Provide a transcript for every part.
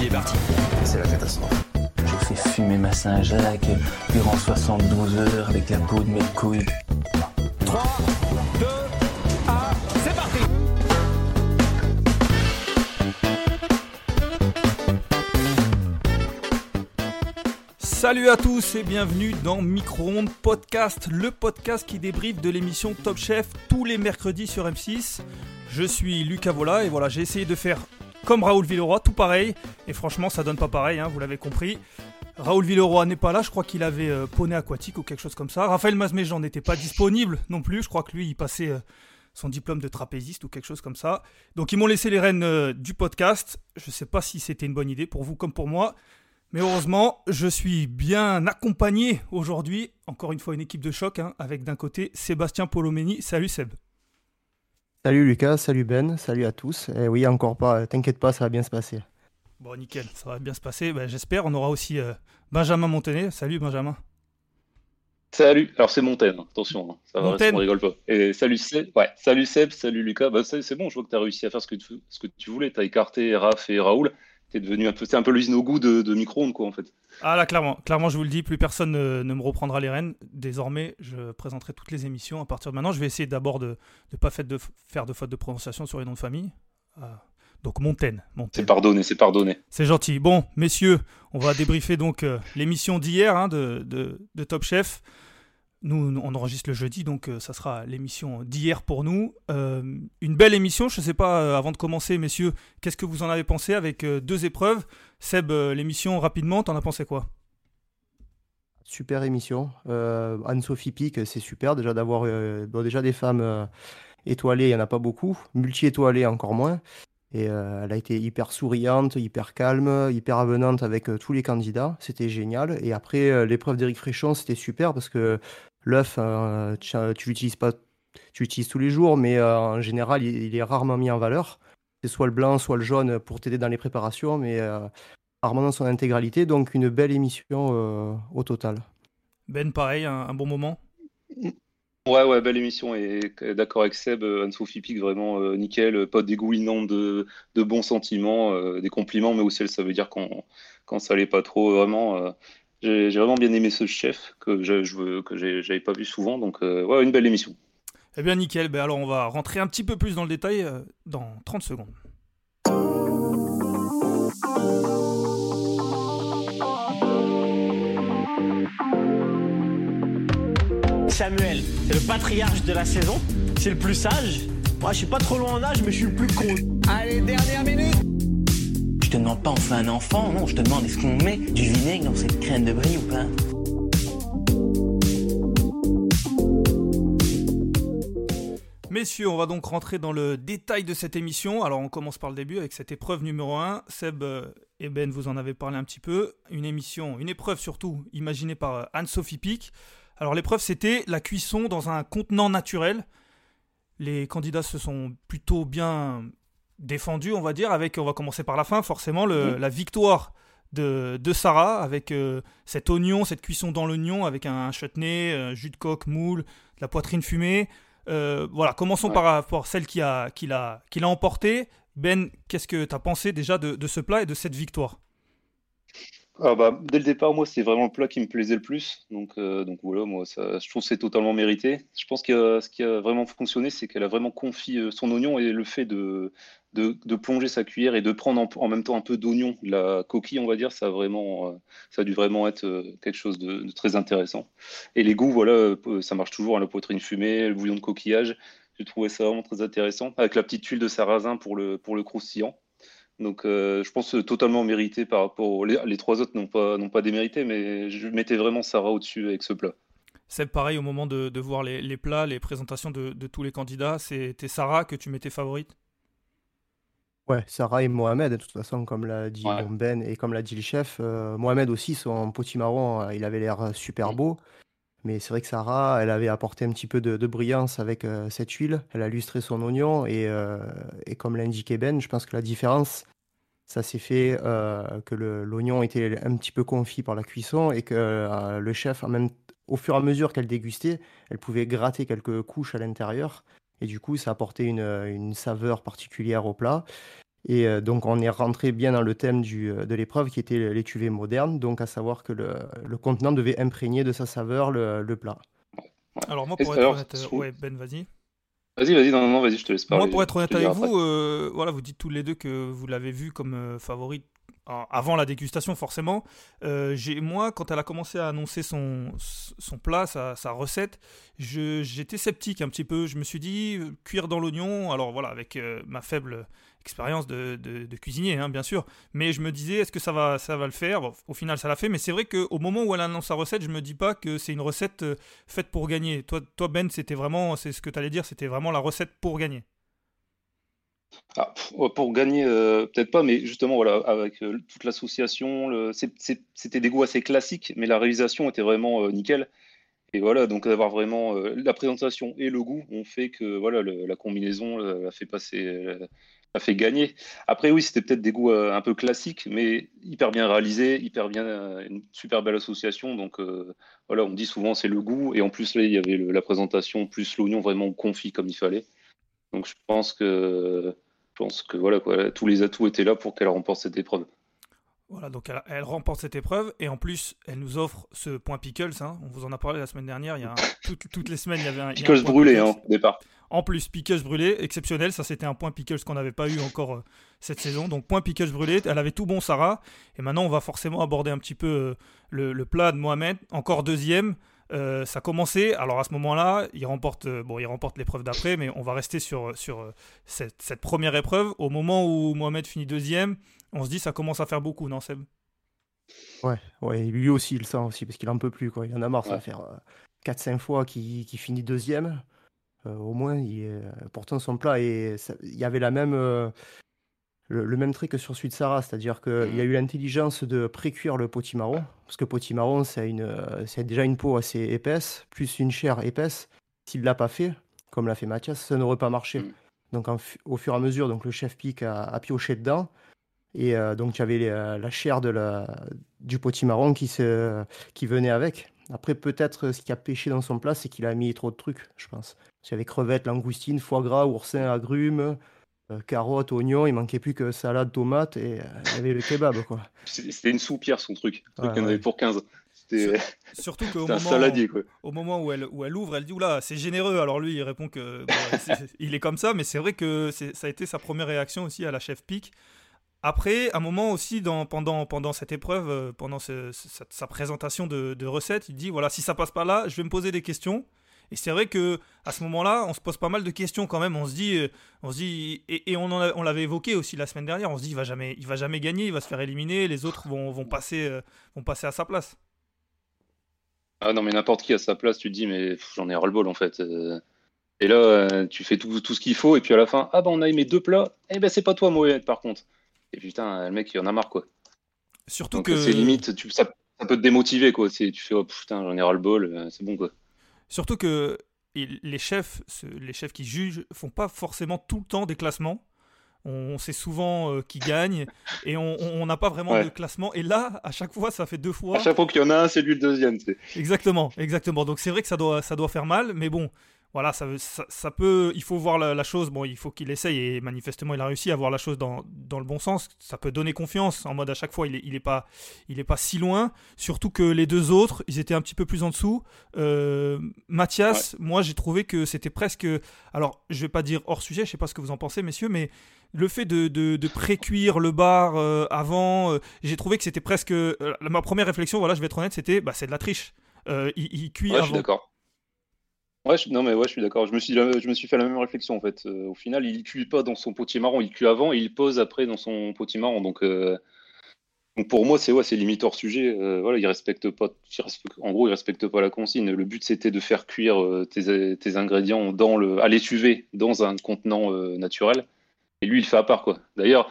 Il est parti. C'est la catastrophe. J'ai fait fumer ma Saint-Jacques durant 72 heures avec la peau de mes couilles. 3, 2, 1, c'est parti Salut à tous et bienvenue dans Micro-ondes Podcast, le podcast qui débriefe de l'émission Top Chef tous les mercredis sur M6. Je suis Lucas Vola et voilà, j'ai essayé de faire comme Raoul Villeroy, tout pareil. Et franchement, ça donne pas pareil, hein, vous l'avez compris. Raoul Villeroy n'est pas là, je crois qu'il avait euh, poney aquatique ou quelque chose comme ça. Raphaël Mazméjean n'était pas disponible non plus, je crois que lui, il passait euh, son diplôme de trapéziste ou quelque chose comme ça. Donc ils m'ont laissé les rênes euh, du podcast. Je sais pas si c'était une bonne idée pour vous comme pour moi. Mais heureusement, je suis bien accompagné aujourd'hui. Encore une fois, une équipe de choc, hein, avec d'un côté Sébastien Polomeni. Salut Seb. Salut Lucas, salut Ben, salut à tous. Et oui, encore pas, t'inquiète pas, ça va bien se passer. Bon, nickel, ça va bien se passer. Ben, J'espère. On aura aussi euh, Benjamin Montenet. Salut Benjamin. Salut, alors c'est Montaigne, attention, hein, ça va, Montaigne. on rigole pas. Et salut Seb, ouais, salut Seb, salut Lucas, bah, c'est bon, je vois que tu as réussi à faire ce que tu, ce que tu voulais, tu as écarté Raph et Raoul, t'es devenu un peu, c'est un peu l'usine au goût de, de micro-ondes quoi en fait. Ah là, clairement, clairement, je vous le dis, plus personne ne, ne me reprendra les rênes. Désormais, je présenterai toutes les émissions à partir de maintenant. Je vais essayer d'abord de ne pas faire de, faire de faute de prononciation sur les noms de famille. Ah. Donc Montaigne. Montaigne. C'est pardonné, c'est pardonné. C'est gentil. Bon, messieurs, on va débriefer donc euh, l'émission d'hier hein, de, de- de Top Chef. Nous, on enregistre le jeudi, donc euh, ça sera l'émission d'hier pour nous. Euh, une belle émission, je ne sais pas, euh, avant de commencer, messieurs, qu'est-ce que vous en avez pensé avec deux épreuves? Seb, l'émission rapidement, t'en as pensé quoi? Super émission. Anne-Sophie Pic, c'est super déjà d'avoir déjà des femmes étoilées, il n'y en a pas beaucoup. Multi-étoilées, encore moins. Et euh, elle a été hyper souriante, hyper calme, hyper avenante avec euh, tous les candidats. C'était génial. Et après, euh, l'épreuve d'Éric Fréchon, c'était super parce que l'œuf, tu, l'utilises pas, tu l'utilises tous les jours, mais en général, il, est rarement mis en valeur. C'est soit le blanc, soit le jaune pour t'aider dans les préparations, mais rarement dans son intégralité. Donc, une belle émission au total. Ben, pareil, un bon moment Ouais, ouais, belle émission et d'accord avec Seb, euh, Anne-Sophie Pic, vraiment euh, nickel, euh, pas dégoulinant de, de bons sentiments, des compliments, mais aussi ça veut dire quand, quand ça allait pas trop, vraiment. j'ai vraiment bien aimé ce chef que je, je que j'avais pas vu souvent, donc ouais, une belle émission. Eh bien, nickel. Ben, alors, on va rentrer un petit peu plus dans le détail dans 30 secondes. Samuel, c'est le patriarche de la saison. C'est le plus sage. Moi, je suis pas trop loin en âge, mais je suis le plus con. Allez, dernière minute. Je te demande pas on fait un enfant, non, je te demande est-ce qu'on met du vinaigre dans cette crème de brie ou pas? Messieurs, on va donc rentrer dans le détail de cette émission. Alors, on commence par le début avec cette épreuve numéro 1. Seb euh, et Ben, vous en avez parlé un petit peu. Une émission, une épreuve surtout, imaginée par euh, Anne-Sophie Pic. Alors, l'épreuve, c'était la cuisson dans un contenant naturel. Les candidats se sont plutôt bien défendus, on va dire, avec, on va commencer par la fin, forcément, le- la victoire de, de Sarah, avec euh, cet oignon, cette cuisson dans l'oignon, avec un chutney, euh, jus de coque, moule, de la poitrine fumée. Euh, voilà, commençons Ouais. par celle qui qui l'a, qui l'a emporté. Ben, qu'est-ce que tu as pensé déjà de, de ce plat et de cette victoire? Ah bah, dès le départ, moi, c'est vraiment le plat qui me plaisait le plus. Donc, euh, voilà, moi, je trouve que c'est totalement mérité. Je pense que ce qui a vraiment fonctionné, c'est qu'elle a vraiment confié euh, son oignon et le fait de, plonger sa cuillère et de prendre en, même temps un peu d'oignon, la coquille, on va dire, ça a vraiment, euh, ça a dû vraiment être euh, quelque chose de, très intéressant. Et les goûts, voilà, euh, ça marche toujours, hein, la poitrine fumée, le bouillon de coquillage. J'ai trouvé ça vraiment très intéressant, avec la petite tuile de sarrasin pour le, pour le croustillant. Donc, euh, je pense euh, totalement mérité par rapport aux... Les, les trois autres n'ont pas, n'ont pas démérité, mais je mettais vraiment Sarah au-dessus avec ce plat. C'est pareil au moment de, de voir les, les plats, les présentations de, de tous les candidats. C'était Sarah que tu mettais favorite? Ouais, Sarah et Mohamed, de toute façon, comme l'a dit Ouais. Ben et comme l'a dit le chef, euh, Mohamed aussi, son potimarron, euh, il avait l'air super beau. Mais c'est vrai que Sarah, elle avait apporté un petit peu de, brillance avec euh, cette huile. Elle a lustré son oignon et, euh, et comme l'a indiqué Ben, je pense que la différence, ça s'est fait euh, que l'oignon était un petit peu confit par la cuisson et que le chef, même, au fur et à mesure qu'elle dégustait, elle pouvait gratter quelques couches à l'intérieur. Et du coup, ça apportait une, une saveur particulière au plat. Et euh, donc, on est rentré bien dans le thème du, euh, de l'épreuve qui était l'étuvée moderne, donc à savoir que le, le contenant devait imprégner de sa saveur le, le plat. Alors moi, pour être alors, honnête, euh, ouais, Ben, vas-y. Vas-y, vas-y, non, non, vas-y, je te laisse parler. Moi, pour être honnête te avec vous, euh, voilà, vous dites tous les deux que vous l'avez vu comme euh, favori avant la dégustation, forcément. Euh, j'ai, moi, quand elle a commencé à annoncer son, son plat, sa, sa recette, j'étais sceptique un petit peu. Je me suis dit, cuire dans l'oignon, alors voilà, avec euh, ma faible expérience de, cuisinier, hein, bien sûr. Mais je me disais, est-ce que ça va, ça va le faire? Au final, ça l'a fait. Mais c'est vrai qu'au moment où elle annonce sa recette, je me dis pas que c'est une recette euh, faite pour gagner. Toi, toi Ben, c'était vraiment, c'est ce que tu allais dire, c'était vraiment la recette pour gagner. Ah, pour gagner, euh, peut-être pas, mais justement, voilà, avec euh, toute l'association, le- c'était des goûts assez classiques, mais la réalisation était vraiment nickel. Et voilà, donc d'avoir vraiment la présentation et le goût ont fait que voilà, la combinaison l'a fait passer, l'a fait gagner. Après, oui, c'était peut-être des goûts euh, un peu classiques, mais hyper bien réalisés, hyper bien, euh, une super belle association. Donc euh, voilà, on dit souvent c'est le goût, et en plus là, il y avait le- la présentation plus l'oignon vraiment confit comme il fallait. Donc je pense que je pense que voilà quoi, tous les atouts étaient là pour qu'elle remporte cette épreuve. Voilà, donc elle, elle remporte cette épreuve et en plus elle nous offre ce point pickles. hein. On vous en a parlé la semaine dernière. Il y a un- toutes, toutes les semaines il y avait un, Pickles pickles. hein, au départ. En plus pickles brûlés, exceptionnel. Ça c'était un point pickles qu'on n'avait pas eu encore euh, cette saison. Donc point pickles brûlés. Elle avait tout bon Sarah. Et maintenant on va forcément aborder un petit peu euh, le, le plat de Mohamed. Encore deuxième. Euh, ça commençait. Alors à ce moment-là, il remporte, euh, bon, il remporte l'épreuve d'après, mais on va rester sur, sur euh, cette, cette première épreuve. Au moment où Mohamed finit deuxième, on se dit ça commence à faire beaucoup, non Seb? Ouais, ouais, et lui aussi, il le sent aussi, parce qu'il en peut plus, quoi. Il en a marre, ça va faire 4-5 fois qu'il qu'il finit deuxième. Euh, au moins, il est- pourtant, son plat, et il y avait la même, euh, le, le même trait que sur celui de Sarah, c'est-à-dire qu'il a eu l'intelligence de pré-cuire le potimarron, parce que potimarron, c'est une, euh, c'est déjà une peau assez épaisse, plus une chair épaisse. S'il ne l'a pas fait, comme l'a fait Mathias, ça n'aurait pas marché. Mm. Donc, en au fur et à mesure, donc, le chef pique a, a pioché dedans. Et euh, donc, tu avais les, euh, la chair de la, du potimarron qui, se, qui venait avec. Après, peut-être ce qui a pêché dans son plat, c'est qu'il a mis trop de trucs, je pense. Il y avait crevettes, langoustines, foie gras, oursin, agrumes, euh, carottes, oignons. Il manquait plus que salade, tomate et euh, il y avait le kebab, quoi. C'était une soupière son truc. Truc Ouais, y en avait ouais. pour 15. C'était Surtout qu'au moment, saladier quoi. au moment où elle, où elle ouvre, elle dit Oula, c'est généreux. Alors lui, il répond que c'est- il est comme ça, mais c'est vrai que c'est- ça a été sa première réaction aussi à la chef pique. Après, un moment aussi, dans, pendant, pendant cette épreuve, euh, pendant ce- ce- sa, sa présentation de, de recettes, il dit Voilà, si ça passe pas là, je vais me poser des questions. Et c'est vrai que à ce moment-là, on se pose pas mal de questions quand même. On se dit, euh, on se dit, et, et on, en a- on l'avait évoqué aussi la semaine dernière. On se dit, il va jamais, il va jamais gagner, il va se faire éliminer. Les autres vont, vont passer, euh, vont passer à sa place. Ah non mais n'importe qui à sa place, tu te dis mais j'en ai ras-le-bol en fait. Euh, Et là, tu fais tout, tout ce qu'il faut et puis à la fin, ah bah on a aimé deux plats. Eh ben c'est pas toi Mohamed par contre. Et putain, le mec il en a marre quoi. Surtout Donc que c'est limite, tu, ça, ça peut te démotiver quoi. Tu fais oh putain j'en ai ras-le-bol, euh, c'est bon quoi. Surtout que les chefs, les chefs qui jugent, font pas forcément tout le temps des classements. On sait souvent euh, qui gagne et on n'a pas vraiment Ouais. de classement. Et là, à chaque fois, ça fait deux fois. À chaque fois qu'il y en a un, c'est lui le deuxième. Exactement, exactement. Donc c'est vrai que ça doit, ça doit faire mal, mais bon, voilà, ça, ça, ça, peut, il faut voir la, chose, bon, il faut qu'il essaye, et manifestement, il a réussi à voir la chose dans, dans, le bon sens. Ça peut donner confiance, en mode à chaque fois, il n'est il est pas, il est pas si loin. Surtout que les deux autres, ils étaient un petit peu plus en dessous. Euh, Mathias, moi, j'ai trouvé que c'était presque. Alors, je vais pas dire hors sujet, je sais pas ce que vous en pensez, messieurs, mais le fait de, de, de pré-cuire le bar euh, avant, euh, j'ai trouvé que c'était presque. ma première réflexion, voilà, je vais être honnête, c'était bah, c'est de la triche. il, il cuit ouais, avant. Je. Ouais, non mais ouais, je suis d'accord. Je me suis, je me suis fait la même réflexion en fait. Euh, au final, il cuit pas dans son potier marron, il cuit avant et il pose après dans son potier marron. Donc, euh, donc pour moi, c'est ouais, c'est limite hors sujet. Euh, voilà, il respecte pas. en gros, il respecte pas la consigne. Le but c'était de faire cuire tes, tes, ingrédients dans le, à l'étuvée dans un contenant naturel. Et lui, il fait à part quoi. D'ailleurs.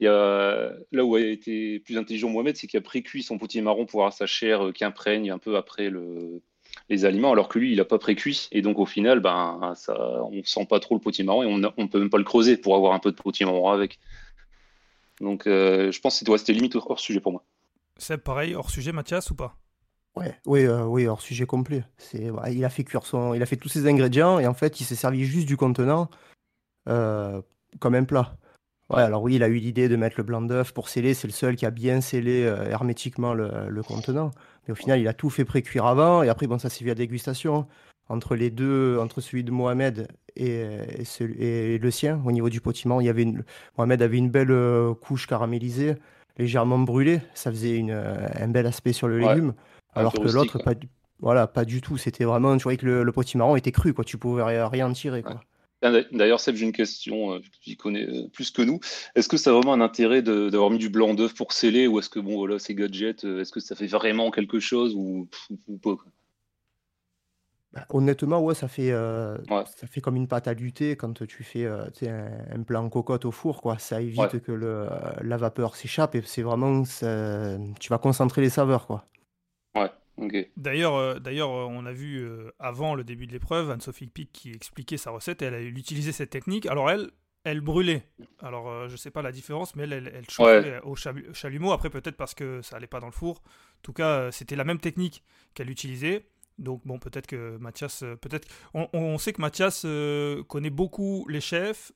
Il y a, là où a été plus intelligent Mohamed, c'est qu'il a pré-cuit son potier marron pour avoir sa chair qui imprègne un peu après le, les aliments, alors que lui, il n'a pas pré-cuit. Et donc, au final, ben, ça, on sent pas trop le potimarron et on ne peut même pas le creuser pour avoir un peu de potimarron avec. Donc, euh, je pense que c'était limite hors sujet pour moi. C'est pareil, hors sujet, Mathias, ou pas? Ouais, oui, euh, oui, hors sujet complet. C'est, il a fait cuire son, il a fait tous ses ingrédients et en fait, il s'est servi juste du contenant euh, comme un plat. Ouais, alors oui, il a eu l'idée de mettre le blanc d'œuf pour sceller. C'est le seul qui a bien scellé hermétiquement le, contenant. Mais au final, il a tout fait pré-cuire avant. Et après, bon, ça c'est via dégustation. Entre les deux, entre celui de Mohamed et, et, le sien, au niveau du potiment, il y avait une, Mohamed avait une belle euh, couche caramélisée, légèrement brûlée. Ça faisait une, un bel aspect sur le légume. Alors que l'autre, pas, du, voilà, pas du tout. C'était vraiment, tu voyais que le, le potimarron était cru, quoi. Tu pouvais rien en tirer, quoi. D'ailleurs, Seb, j'ai une question, euh, tu connais euh, plus que nous. Est-ce que ça a vraiment un intérêt d'avoir mis du blanc d'œuf pour sceller ou est-ce que, bon, voilà, c'est gadget, euh, est-ce que ça fait vraiment quelque chose ou, pas bah, honnêtement, ouais, ça fait, ça fait comme une pâte à lutter quand tu fais un, un, plat en cocotte au four, quoi. Ça évite que le, la vapeur s'échappe et c'est vraiment, tu vas concentrer les saveurs, quoi. Ouais. D'ailleurs, euh, d'ailleurs, euh, on a vu euh, avant le début de l'épreuve Anne-Sophie Pic qui expliquait sa recette et elle a utilisé cette technique. Alors elle, elle brûlait. Alors je sais pas la différence, mais elle, elle, chauffait au chalumeau. Après peut-être parce que ça allait pas dans le four. En tout cas, c'était la même technique qu'elle utilisait. Donc bon, peut-être que Mathias, peut-être, on, sait que Mathias connaît beaucoup les chefs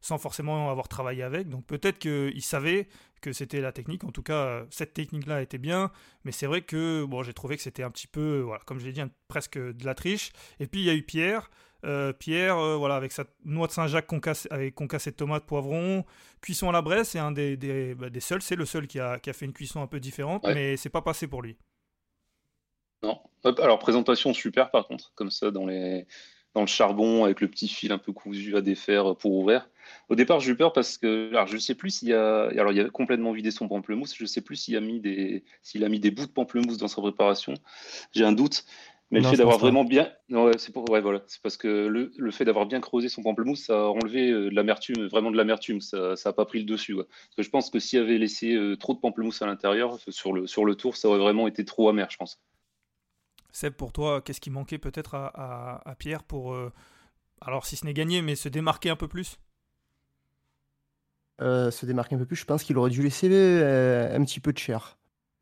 sans forcément avoir travaillé avec. Donc peut-être qu'il savait que c'était la technique. En tout cas, cette technique-là était bien, mais c'est vrai que bon, j'ai trouvé que c'était un petit peu, voilà, comme je l'ai dit, presque de la triche. Et puis il y a eu Pierre. Euh, Pierre, euh, voilà, avec sa noix de Saint-Jacques concassée, avec concassée de tomates, poivrons, cuisson à la braise, c'est un des, des, bah, des seuls, c'est le seul qui a, qui a, fait une cuisson un peu différente, mais c'est pas passé pour lui. Non. alors présentation super par contre, comme ça dans les dans le charbon avec le petit fil un peu cousu à défaire pour ouvrir. Au départ, j'ai eu peur parce que alors je sais plus s'il y a alors il a complètement vidé son pamplemousse, je sais plus s'il a mis des s'il a mis des bouts de pamplemousse dans sa préparation. J'ai un doute. Mais le fait d'avoir vraiment bien, non, c'est pour, ouais, voilà, c'est parce que le, le fait d'avoir bien creusé son pamplemousse, ça a enlevé euh, de l'amertume, vraiment de l'amertume, ça, ça a pas pris le dessus. Parce que je pense que s'il avait laissé euh, trop de pamplemousse à l'intérieur, sur le, sur le tour, ça aurait vraiment été trop amer, je pense. Seb, pour toi, qu'est-ce qui manquait peut-être à, Pierre pour, euh, alors si ce n'est gagner, mais se démarquer un peu plus? Euh, Se démarquer un peu plus, je pense qu'il aurait dû laisser euh, un petit peu de chair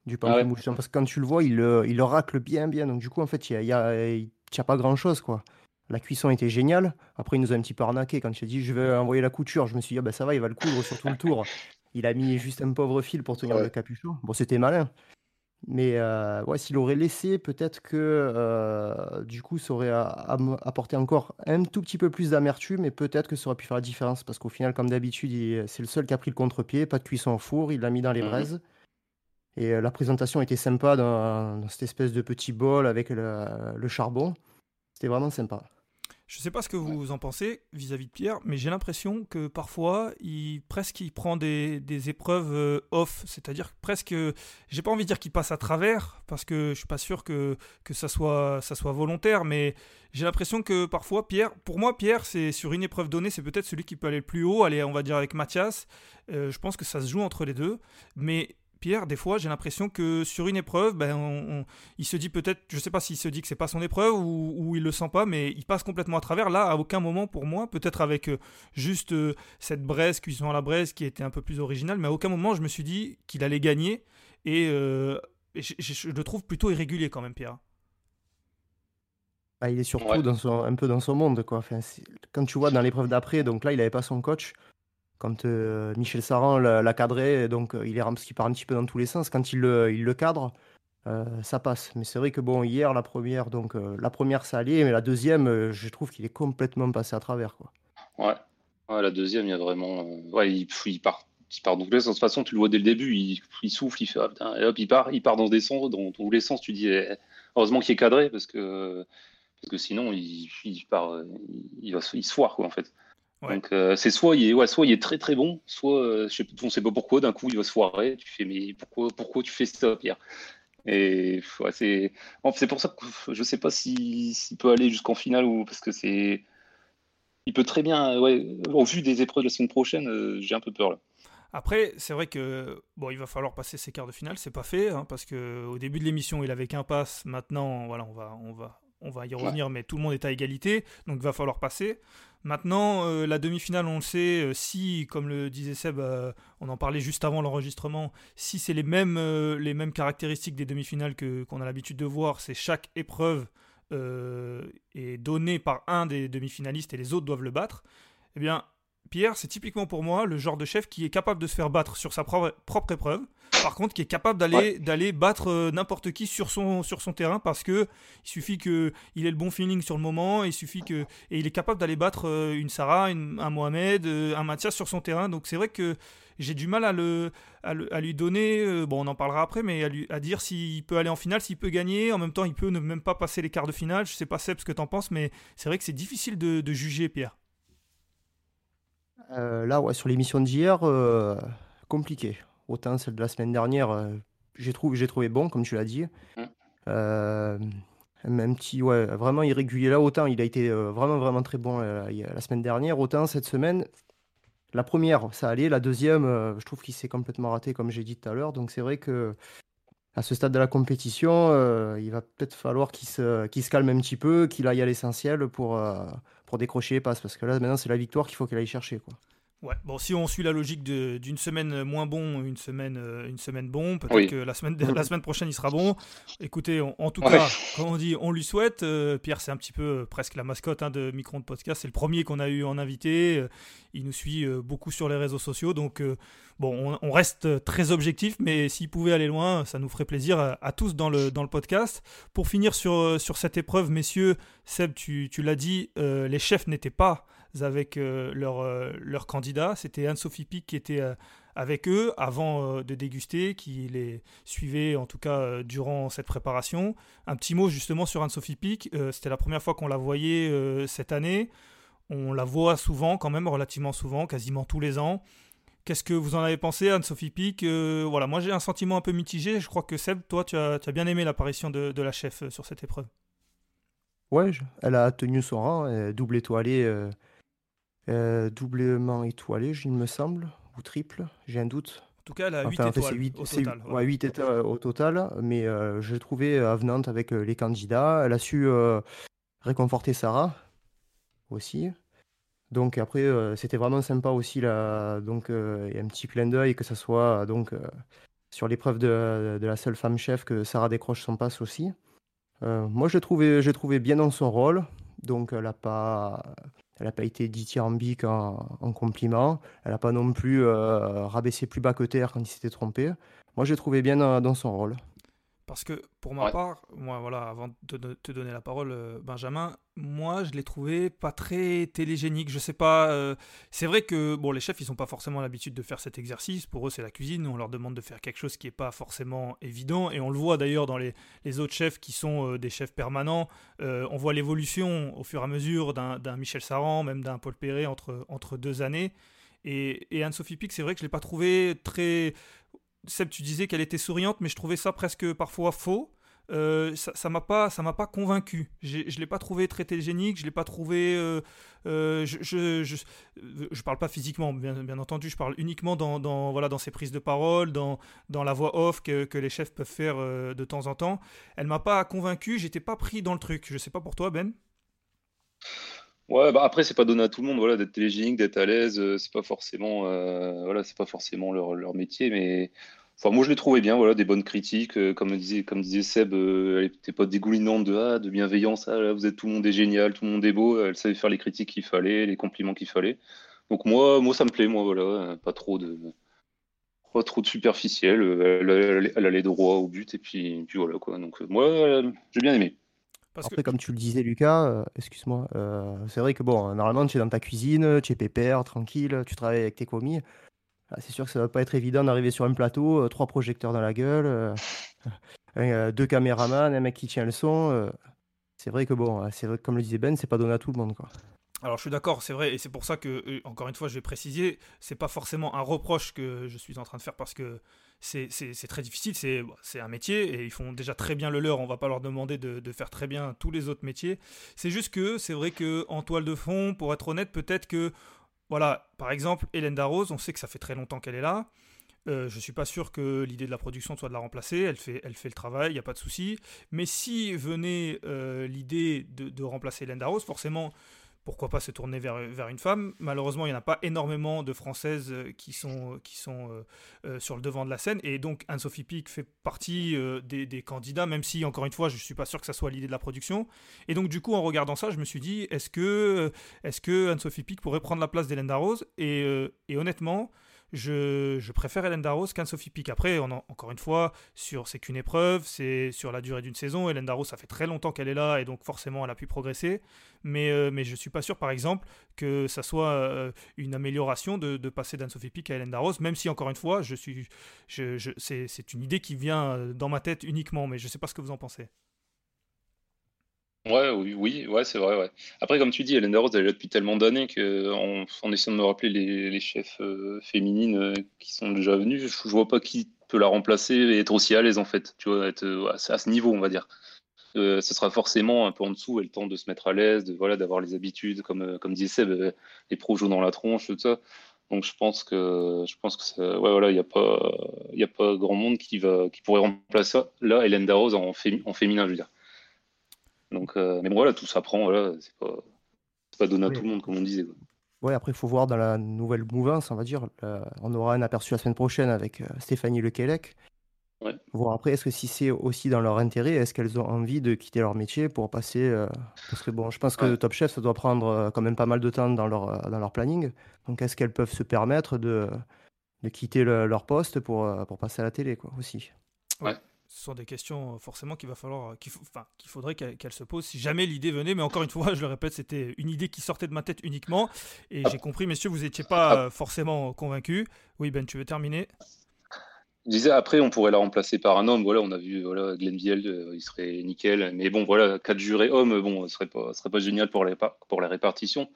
du ah pamplemousse. Parce que quand tu le vois, il, le racle bien, bien. Donc du coup, en fait, il n'y a, a, pas grand-chose, quoi. La cuisson était géniale. Après, il nous a un petit peu arnaqué. Quand il a dit je vais envoyer la couture, je me suis dit, ah ben, ça va, il va le coudre sur tout le tour. Il a mis juste un pauvre fil pour tenir le capuchon. Bon, c'était malin. Mais euh, ouais, s'il aurait laissé, peut-être que euh, du coup, ça aurait apporté encore un tout petit peu plus d'amertume et peut-être que ça aurait pu faire la différence. Parce qu'au final, comme d'habitude, c'est le seul qui a pris le contre-pied, pas de cuisson au four, il l'a mis dans les mmh braises. Et euh, la présentation était sympa dans, cette espèce de petit bol avec le charbon. C'était vraiment sympa. Je ne sais pas ce que vous en pensez vis-à-vis de Pierre, mais j'ai l'impression que parfois, il presque il prend des, épreuves euh, off, c'est-à-dire presque, j'ai pas envie de dire qu'il passe à travers, parce que je suis pas sûr que, que ça, soit, ça soit volontaire, mais j'ai l'impression que parfois, Pierre, pour moi, Pierre, c'est sur une épreuve donnée, c'est peut-être celui qui peut aller le plus haut, aller, on va dire, avec Mathias. Euh, je pense que ça se joue entre les deux, mais Pierre, des fois, j'ai l'impression que sur une épreuve, ben, il se dit peut-être, je ne sais pas s'il se dit que c'est pas son épreuve ou, ou, il le sent pas, mais il passe complètement à travers. Là, à aucun moment pour moi, peut-être avec euh, juste euh, cette braise, cuisson à la braise, qui était un peu plus originale, mais à aucun moment je me suis dit qu'il allait gagner. Et, euh, je, le trouve plutôt irrégulier quand même, Pierre. Bah, il est surtout dans son, un peu dans son monde. Quoi. Enfin, quand tu vois dans l'épreuve d'après, donc là, il n'avait pas son coach. Quand euh, Michel Saran l'a cadré, donc euh, il est parce qu'il part un petit peu dans tous les sens. Quand il le, cadre, euh, ça passe. Mais c'est vrai que bon, hier, la première, donc la première, ça allait, mais la deuxième, je trouve qu'il est complètement passé à travers. Quoi. Ouais. la deuxième, il y a vraiment. ouais, il, part il part dans tous les sens. De toute façon, tu le vois dès le début, il, souffle, il fait ah, et hop, il part, il part dans des sens, dans tous les sens. Tu dis eh, heureusement qu'il est cadré parce que parce que sinon il part, il, va, il se foire quoi en fait. Donc euh, c'est soit il est ouais, soit il est très très bon, soit euh, je sais, on sait pas pourquoi d'un coup il va se foirer. Tu fais mais pourquoi pourquoi tu fais ça Pierre? Et ouais, c'est c'est pour ça que je sais pas s'il peut aller jusqu'en finale ou parce que c'est il peut très bien ouais au vu des épreuves de la semaine prochaine, euh, j'ai un peu peur là. Après, c'est vrai que bon, il va falloir passer ces quarts de finale, c'est pas fait, hein, parce que au début de l'émission, il avait qu'un pass. Maintenant, voilà, on va, on va, on va y revenir, mais tout le monde est à égalité, donc il va falloir passer. Maintenant, euh, la demi-finale, on le sait, euh, si, comme le disait Seb, euh, on en parlait juste avant l'enregistrement, si c'est les mêmes, les mêmes caractéristiques des demi-finales que, qu'on a l'habitude de voir, c'est chaque épreuve est donnée par un des demi-finalistes et les autres doivent le battre, eh bien, Pierre, c'est typiquement pour moi le genre de chef qui est capable de se faire battre sur sa propre épreuve, par contre qui est capable d'aller d'aller battre euh, n'importe qui sur son sur son terrain parce que il suffit que il ait le bon feeling sur le moment, il suffit que et il est capable d'aller battre euh, une Sarah, un Mohamed, euh, un Mathias sur son terrain. Donc c'est vrai que j'ai du mal à le, à, lui donner, bon on en parlera après, mais à, lui, à dire s'il peut aller en finale, s'il peut gagner, en même temps il peut ne même pas passer les quarts de finale, je sais pas Seb ce que t'en penses, mais c'est vrai que c'est difficile de, de juger Pierre. Euh, là, ouais, sur l'émission d'hier, euh, compliqué. Autant celle de la semaine dernière, euh, j'ai trouvé, trouvé bon, comme tu l'as dit. Mmh. même petit, ouais, vraiment irrégulier. Là, autant il a été vraiment, vraiment très bon la semaine dernière. Autant cette semaine, la première, ça allait. La deuxième, je trouve qu'il s'est complètement raté, comme j'ai dit tout à l'heure. Donc c'est vrai que à ce stade de la compétition, il va peut-être falloir qu'il se, se calme un petit peu, qu'il aille à l'essentiel pour, pour décrocher les passes. Parce que là, maintenant, c'est la victoire qu'il faut qu'elle aille chercher. Quoi. Ouais, bon, si on suit la logique d'une semaine moins bon, une semaine, euh, une semaine bon, peut-être que la semaine, la semaine prochaine il sera bon. Écoutez, en tout cas, comme on dit, on lui souhaite. Euh, Pierre, c'est un petit peu euh, presque la mascotte hein, de Micron de Podcast. C'est le premier qu'on a eu en invité. il nous suit beaucoup sur les réseaux sociaux. Donc, bon, on, reste très objectif, mais s'il pouvait aller loin, ça nous ferait plaisir à, tous dans le, dans le podcast. Pour finir sur, sur cette épreuve, messieurs, Seb, tu, tu l'as dit, les chefs n'étaient pas avec euh, leur, euh, leur candidat. C'était Anne-Sophie Pic qui était euh, avec eux avant de déguster, qui les suivait en tout cas durant cette préparation. Un petit mot justement sur Anne-Sophie Pic. C'était la première fois qu'on la voyait cette année. On la voit souvent, quand même, relativement souvent, quasiment tous les ans. Qu'est-ce que vous en avez pensé, Anne-Sophie Pic Voilà, moi j'ai un sentiment un peu mitigé. Je crois que Seb, toi, tu as, bien aimé l'apparition de, de, la chef sur cette épreuve. Ouais, elle a tenu son rang, double étoilée euh, doublement étoilé, il me semble, ou triple, j'ai un doute. En tout cas, elle a 8 étoiles au total. Ouais, 8 étoiles au total, mais euh, je l'ai trouvée avenante avec euh, les candidats. Elle a su réconforter Sarah aussi. Donc après, c'était vraiment sympa aussi là. Donc il y a un petit clin d'œil que ce soit donc sur l'épreuve de, de, la seule femme chef que Sarah décroche son passe aussi. moi, je l'ai trouvé, trouvé bien dans son rôle. Donc elle n'a pas, elle n'a pas été dithyrambique en, en compliment. Elle n'a pas non plus euh, rabaissé plus bas que terre quand il s'était trompé. Moi, j'ai trouvé bien dans, son rôle. Parce que pour ma part, moi voilà, avant de te donner la parole, euh, Benjamin, moi je l'ai trouvé pas très télégénique. Je sais pas. Euh, c'est vrai que bon, les chefs ils n'ont pas forcément l'habitude de faire cet exercice. Pour eux c'est la cuisine. On leur demande de faire quelque chose qui n'est pas forcément évident. Et on le voit d'ailleurs dans les, les, autres chefs qui sont euh, des chefs permanents. on voit l'évolution au fur et à mesure d'un Michel Saran, même d'un Paul Perret entre, entre deux années. Et, et Anne-Sophie Pic, c'est vrai que je l'ai pas trouvé très Seb, tu disais qu'elle était souriante, mais je trouvais ça presque parfois faux. Euh, ça m'a pas ça m'a pas convaincu. Je l'ai pas trouvé très télégénique je l'ai pas trouvé euh, euh, je, je, je, parle pas physiquement bien, bien entendu je parle uniquement dans, dans, voilà dans ses prises de parole dans, dans la voix off que, que les chefs peuvent faire de temps en temps. Elle m'a pas convaincu j'étais pas pris dans le truc. Je sais pas pour toi Ben Ouais, bah après c'est pas donné à tout le monde, voilà, d'être télégénique, d'être à l'aise, c'est pas forcément, voilà, c'est pas forcément leur, métier, mais Enfin, moi, je l'ai trouvé bien, voilà, des bonnes critiques. euh, comme, disait, comme disait Seb, euh, elle n'était pas dégoulinante de, de bienveillance. Ah, vous êtes, tout le monde est génial, tout le monde est beau. Elle savait faire les critiques qu'il fallait, les compliments qu'il fallait. Donc, moi, moi, ça me plaît, moi, voilà. euh, Pas trop de, pas trop de superficiel. euh, Elle, allait droit au but, et puis, puis voilà, quoi. Donc, euh, moi, euh, j'ai bien aimé. Parce que Après, comme tu le disais, Lucas, euh, excuse-moi, euh, c'est vrai que bon, normalement, tu es dans ta cuisine, tu es pépère, tranquille, tu travailles avec tes commis. Ah, c'est sûr que ça va pas être évident d'arriver sur un plateau, euh, trois projecteurs dans la gueule, deux caméramans, un mec qui tient le son. c'est vrai que bon, c'est vrai que comme le disait Ben, c'est pas donné à tout le monde, quoi. Alors je suis d'accord, c'est vrai, et c'est pour ça que, euh, encore une fois, je vais préciser, c'est pas forcément un reproche que je suis en train de faire parce que c'est très difficile, c'est c'est un métier et ils font déjà très bien le leur, on va pas leur demander de, de faire très bien tous les autres métiers. C'est juste que c'est vrai que en toile de fond, pour être honnête, peut-être que, voilà, par exemple, Hélène Darroze, on sait que ça fait très longtemps qu'elle est là. Euh, je suis pas sûr que l'idée de la production soit de la remplacer. Elle fait, elle fait le travail, il n'y a pas de souci. Mais si venait euh, l'idée de, de remplacer Hélène Darroze, forcément, pourquoi pas se tourner vers, vers une femme Malheureusement, il n'y en a pas énormément de Françaises euh, qui sont, qui sont euh, euh, sur le devant de la scène. Et donc, Anne-Sophie Pic fait partie euh, des, candidats, même si, encore une fois, je ne suis pas sûr que ça soit l'idée de la production. Et donc, du coup, en regardant ça, je me suis dit, est-ce que, est que Anne-Sophie Pic pourrait prendre la place d'Hélène Darroze? Euh, et honnêtement, je, préfère Hélène Darroze qu'Anne-Sophie Pic. Après, encore une fois, sur c'est qu'une épreuve, c'est sur la durée d'une saison. Hélène Darroze, ça fait très longtemps qu'elle est là et donc forcément, elle a pu progresser. Mais, euh, je suis pas sûr, par exemple, que ça soit euh, une amélioration de, passer d'Anne-Sophie Pic à Hélène Darroze, même si, encore une fois, c'est, une idée qui vient euh, dans ma tête uniquement, mais je sais pas ce que vous en pensez. Ouais, oui, oui, ouais, c'est vrai. Après, comme tu dis, Hélène Darroze, elle est là depuis tellement d'années que, en, essayant de me rappeler les, chefs euh, féminines euh, qui sont déjà venues, je, je vois pas qui peut la remplacer et être aussi à l'aise, en fait, tu vois, être euh, à, ce- niveau, on va dire. Ce sera forcément un peu en dessous, elle tente de se mettre à l'aise, de, voilà, d'avoir les habitudes, comme, disait Seb, les pros jouent dans la tronche, tout ça. Donc, je pense que, je pense que ça, ouais, voilà, il n'y a pas, pas grand monde qui va, qui pourrait remplacer. Là, Hélène Darroze en, en féminin, je veux dire. Donc, euh, mais bon, voilà, tout s'apprend, voilà, c'est pas, pas donné à Oui. tout le monde, comme on disait. quoi. Ouais, après, il faut voir dans la nouvelle mouvance, on va dire. euh, on aura un aperçu la semaine prochaine avec euh, Stéphanie Lequelec. Ouais. Voir après, est-ce que si c'est aussi dans leur intérêt, est-ce qu'elles ont envie de quitter leur métier pour passer. euh, Parce que bon, je pense que Ouais. Top Chef, ça doit prendre quand même pas mal de temps dans leur, dans leur planning. Donc, est-ce qu'elles peuvent se permettre de, de quitter le- leur poste pour, pour passer à la télé, quoi, aussi? Ce sont des questions euh, forcément qu'il va falloir, euh, qu'il faudrait qu'elles qu'elles se posent si jamais l'idée venait. Mais encore une fois, je le répète, c'était une idée qui sortait de ma tête uniquement. Et j'ai compris, messieurs, vous n'étiez pas euh, forcément convaincus. Oui, Ben, tu veux terminer? Je disais, après, on pourrait la remplacer par un homme. Voilà, on a vu, voilà, Glenn il serait nickel. Mais bon, voilà, quatre jurés hommes, bon, ce serait pas, serait pas génial pour, par- pour la répartition.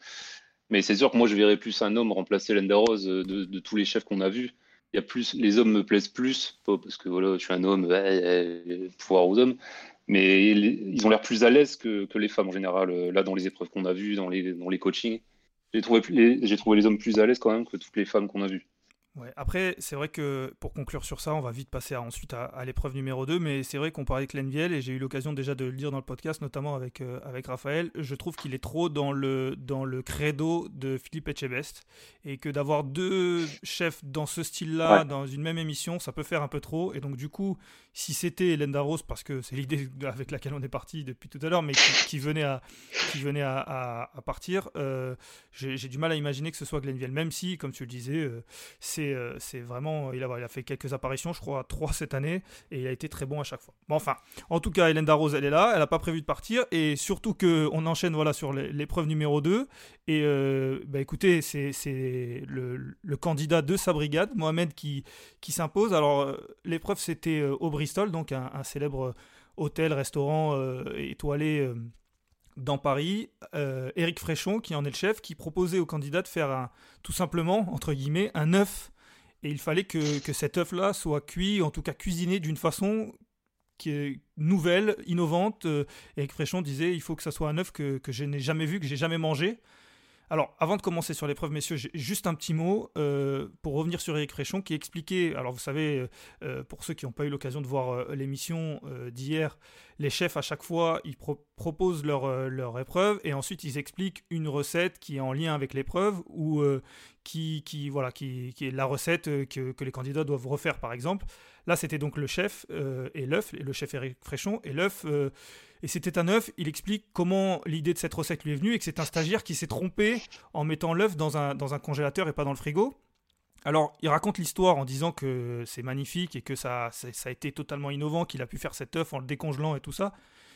Mais c'est sûr que moi, je verrais plus un homme remplacer Darroze euh, de, de tous les chefs qu'on a vus. Y a plus, les hommes me plaisent plus, parce que voilà, je suis un homme, ouais, pouvoir aux hommes. Mais ils ont l'air plus à l'aise que, les femmes en général, euh, là, dans les épreuves qu'on a vues, dans les, dans les coachings. J'ai trouvé, les, j'ai trouvé les hommes plus à l'aise quand même que toutes les femmes qu'on a vues. Ouais. Après, c'est vrai que pour conclure sur ça, on va vite passer à- ensuite à, à l'épreuve numéro 2, mais c'est vrai qu'on parlait de Glenn et j'ai eu l'occasion déjà de le dire dans le podcast, notamment avec, euh, avec Raphaël. Je trouve qu'il est trop dans le, dans le credo de Philippe Etchebest et que d'avoir deux chefs dans ce style-là, Ouais. dans une même émission, ça peut faire un peu trop. Et donc, du coup, si c'était Hélène Darroze, parce que c'est l'idée avec laquelle on est parti depuis tout à l'heure, mais qui, qui venait à, qui venait à, à- à partir, euh, j'ai du mal à imaginer que ce soit Glenn même si, comme tu le disais, euh, c'est euh, c'est vraiment. Il a, il a fait quelques apparitions, je crois, trois cette année, et il a été très bon à chaque fois. Bon, enfin, en tout cas, Hélène Darroze, elle est là, elle n'a pas prévu de partir, et surtout qu'on enchaîne voilà, sur l'épreuve numéro 2. Et euh, bah, écoutez, c'est le, le candidat de sa brigade, Mohamed, qui, qui s'impose. Alors, euh, l'épreuve, c'était euh, au Bristol, donc un, célèbre hôtel, restaurant euh, étoilé. euh, dans Paris, euh, Éric Fréchon, qui en est le chef, qui proposait aux candidats de faire un, tout simplement, entre guillemets, un œuf. Et il fallait que, que cet œuf-là soit cuit, en tout cas cuisiné d'une façon qui est nouvelle, innovante. Euh, Éric Fréchon disait il faut que ça soit un œuf que, que je n'ai jamais vu, que j'ai jamais mangé. Alors, avant de commencer sur l'épreuve, messieurs, j'ai juste un petit mot euh, pour revenir sur Eric Fréchon qui expliquait. Alors, vous savez, euh, pour ceux qui n'ont pas eu l'occasion de voir euh, l'émission d'hier, les chefs à chaque fois ils proposent leur, épreuve et ensuite ils expliquent une recette qui est en lien avec l'épreuve ou qui, qui, voilà, qui, qui, est la recette que, que, les candidats doivent refaire, par exemple. Là, c'était donc le chef et l'œuf, le chef Eric Fréchon et l'œuf et c'était un œuf. Il explique comment l'idée de cette recette lui est venue et que c'est un stagiaire qui s'est trompé en mettant l'œuf dans un, dans un congélateur et pas dans le frigo. Alors, il raconte l'histoire en disant que c'est magnifique et que ça, ça a été totalement innovant, qu'il a pu faire cet œuf en le décongelant et tout ça.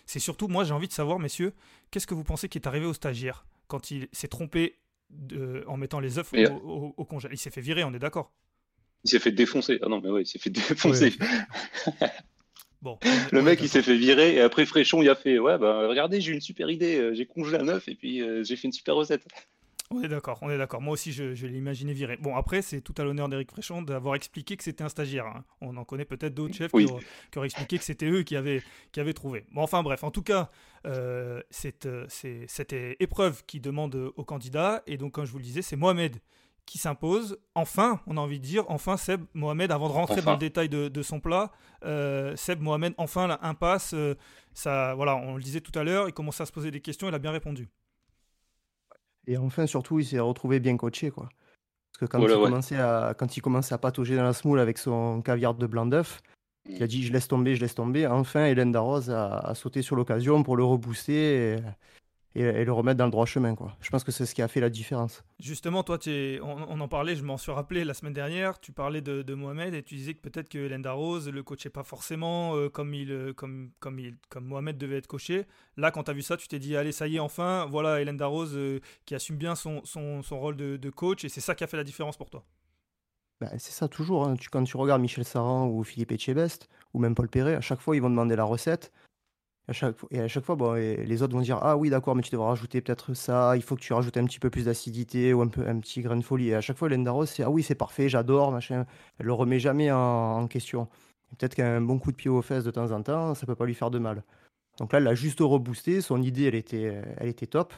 C'est surtout, moi j'ai envie de savoir, messieurs, qu'est-ce que vous pensez qui est arrivé au stagiaire quand il s'est trompé de, en mettant les œufs au, au, congélateur? Il s'est fait virer, on est d'accord? Il s'est fait défoncer. Ah non, mais ouais, il s'est fait défoncer. le mec, il s'est fait virer et après Fréchon, il a fait Ouais, bah regardez, j'ai une super idée, euh, j'ai congelé un œuf et puis euh, j'ai fait une super recette. On est d'accord, on est d'accord. Moi aussi, je, je l'ai imaginé virer. Bon, après, c'est tout à l'honneur d'Éric Fréchon d'avoir expliqué que c'était un stagiaire. Hein. On en connaît peut-être d'autres chefs qui, auraient, expliqué que c'était eux qui avaient, qui avaient trouvé. Bon, enfin bref, en tout cas, euh, c'est cette épreuve qui demande aux candidats. Et donc, comme je vous le disais, c'est Mohamed qui s'impose. Enfin, on a envie de dire, enfin Seb Mohamed, avant de rentrer dans le détail de, son plat, euh, Seb Mohamed, enfin la impasse, euh, ça, voilà, on le disait tout à l'heure, il commençait à se poser des questions, il a bien répondu. Et enfin, surtout, il s'est retrouvé bien coaché, quoi. Parce que quand, il, commençait à, quand il commençait à patauger dans la smoule avec son caviar de blanc d'œuf, il a dit je laisse tomber, je laisse tomber. Enfin, Hélène Darroze a, a sauté sur l'occasion pour le rebooster. Et, et, le remettre dans le droit chemin. Quoi. Je pense que c'est ce qui a fait la différence. Justement, toi, es, on, en parlait, je m'en suis rappelé la semaine dernière, tu parlais de, Mohamed et tu disais que peut-être que Hélène Darroze le coachait pas forcément euh, comme, il, euh, comme, comme, il, comme Mohamed devait être coaché. Là, quand tu as vu ça, tu t'es dit, allez, ça y est, enfin, voilà Hélène Darroze euh, qui assume bien son, son, son rôle de, de, coach et c'est ça qui a fait la différence pour toi. Ben, c'est ça toujours. Hein. Tu, quand tu regardes Michel Saran ou Philippe Etchebest ou même Paul Perret, à chaque fois, ils vont demander la recette. Et à chaque fois, bon, les autres vont dire Ah oui, d'accord, mais tu devras rajouter peut-être ça, il faut que tu rajoutes un petit peu plus d'acidité ou un, petit grain de folie. Et à chaque fois, Lendaros, c'est Ah oui, c'est parfait, j'adore, machin. Elle le remet jamais en, question. Peut-être qu'un bon coup de pied aux fesses de temps en temps, ça peut pas lui faire de mal. Donc là, elle l'a juste reboosté. Son idée, elle était, elle était top.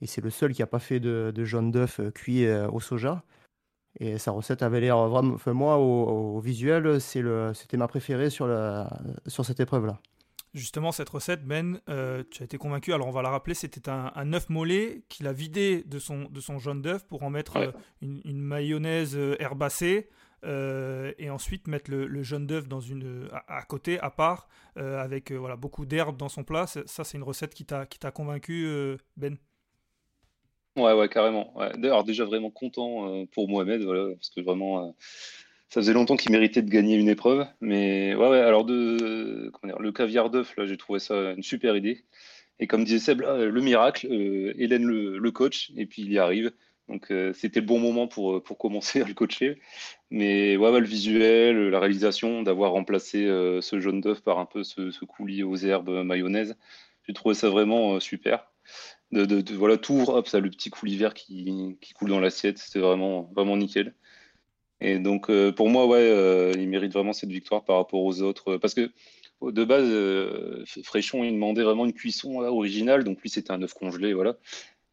Et c'est le seul qui a pas fait de, jaune d'œuf euh, cuit euh, au soja. Et sa recette avait l'air vraiment. Enfin, moi, au, visuel, c'était ma préférée sur cette épreuve-là. Justement, cette recette, Ben, euh, tu as été convaincu. Alors, on va la rappeler c'était un, un œuf mollet qu'il a vidé de son, de son jaune d'œuf pour en mettre euh, une, mayonnaise euh, herbacée. et ensuite mettre le, jaune d'œuf dans une à, côté à part avec voilà beaucoup d'herbes dans son plat ça c'est une recette qui t'a qui t'a convaincu Ben? Ouais ouais carrément d'ailleurs déjà vraiment content pour Mohamed voilà parce que vraiment ça faisait longtemps qu'il méritait de gagner une épreuve. Mais ouais, alors le caviar d'œuf, là, j'ai trouvé ça une super idée. Et comme disait Seb, le miracle, euh, Hélène le, coach, et puis il y arrive. Donc euh, c'était le bon moment pour, pour commencer à le coacher. Mais ouais, le visuel, la réalisation, d'avoir remplacé euh, ce jaune d'œuf par un peu ce, coulis aux herbes mayonnaise, j'ai trouvé ça vraiment super. De, voilà, tout hop, ça, le petit coulis vert qui, qui coule dans l'assiette, c'était vraiment, vraiment nickel. Et donc, euh, pour moi, ouais, euh, il mérite vraiment cette victoire par rapport aux autres. Parce que, de base, euh, Fréchon, il demandait vraiment une cuisson originale. Donc, lui, c'était un œuf congelé, voilà.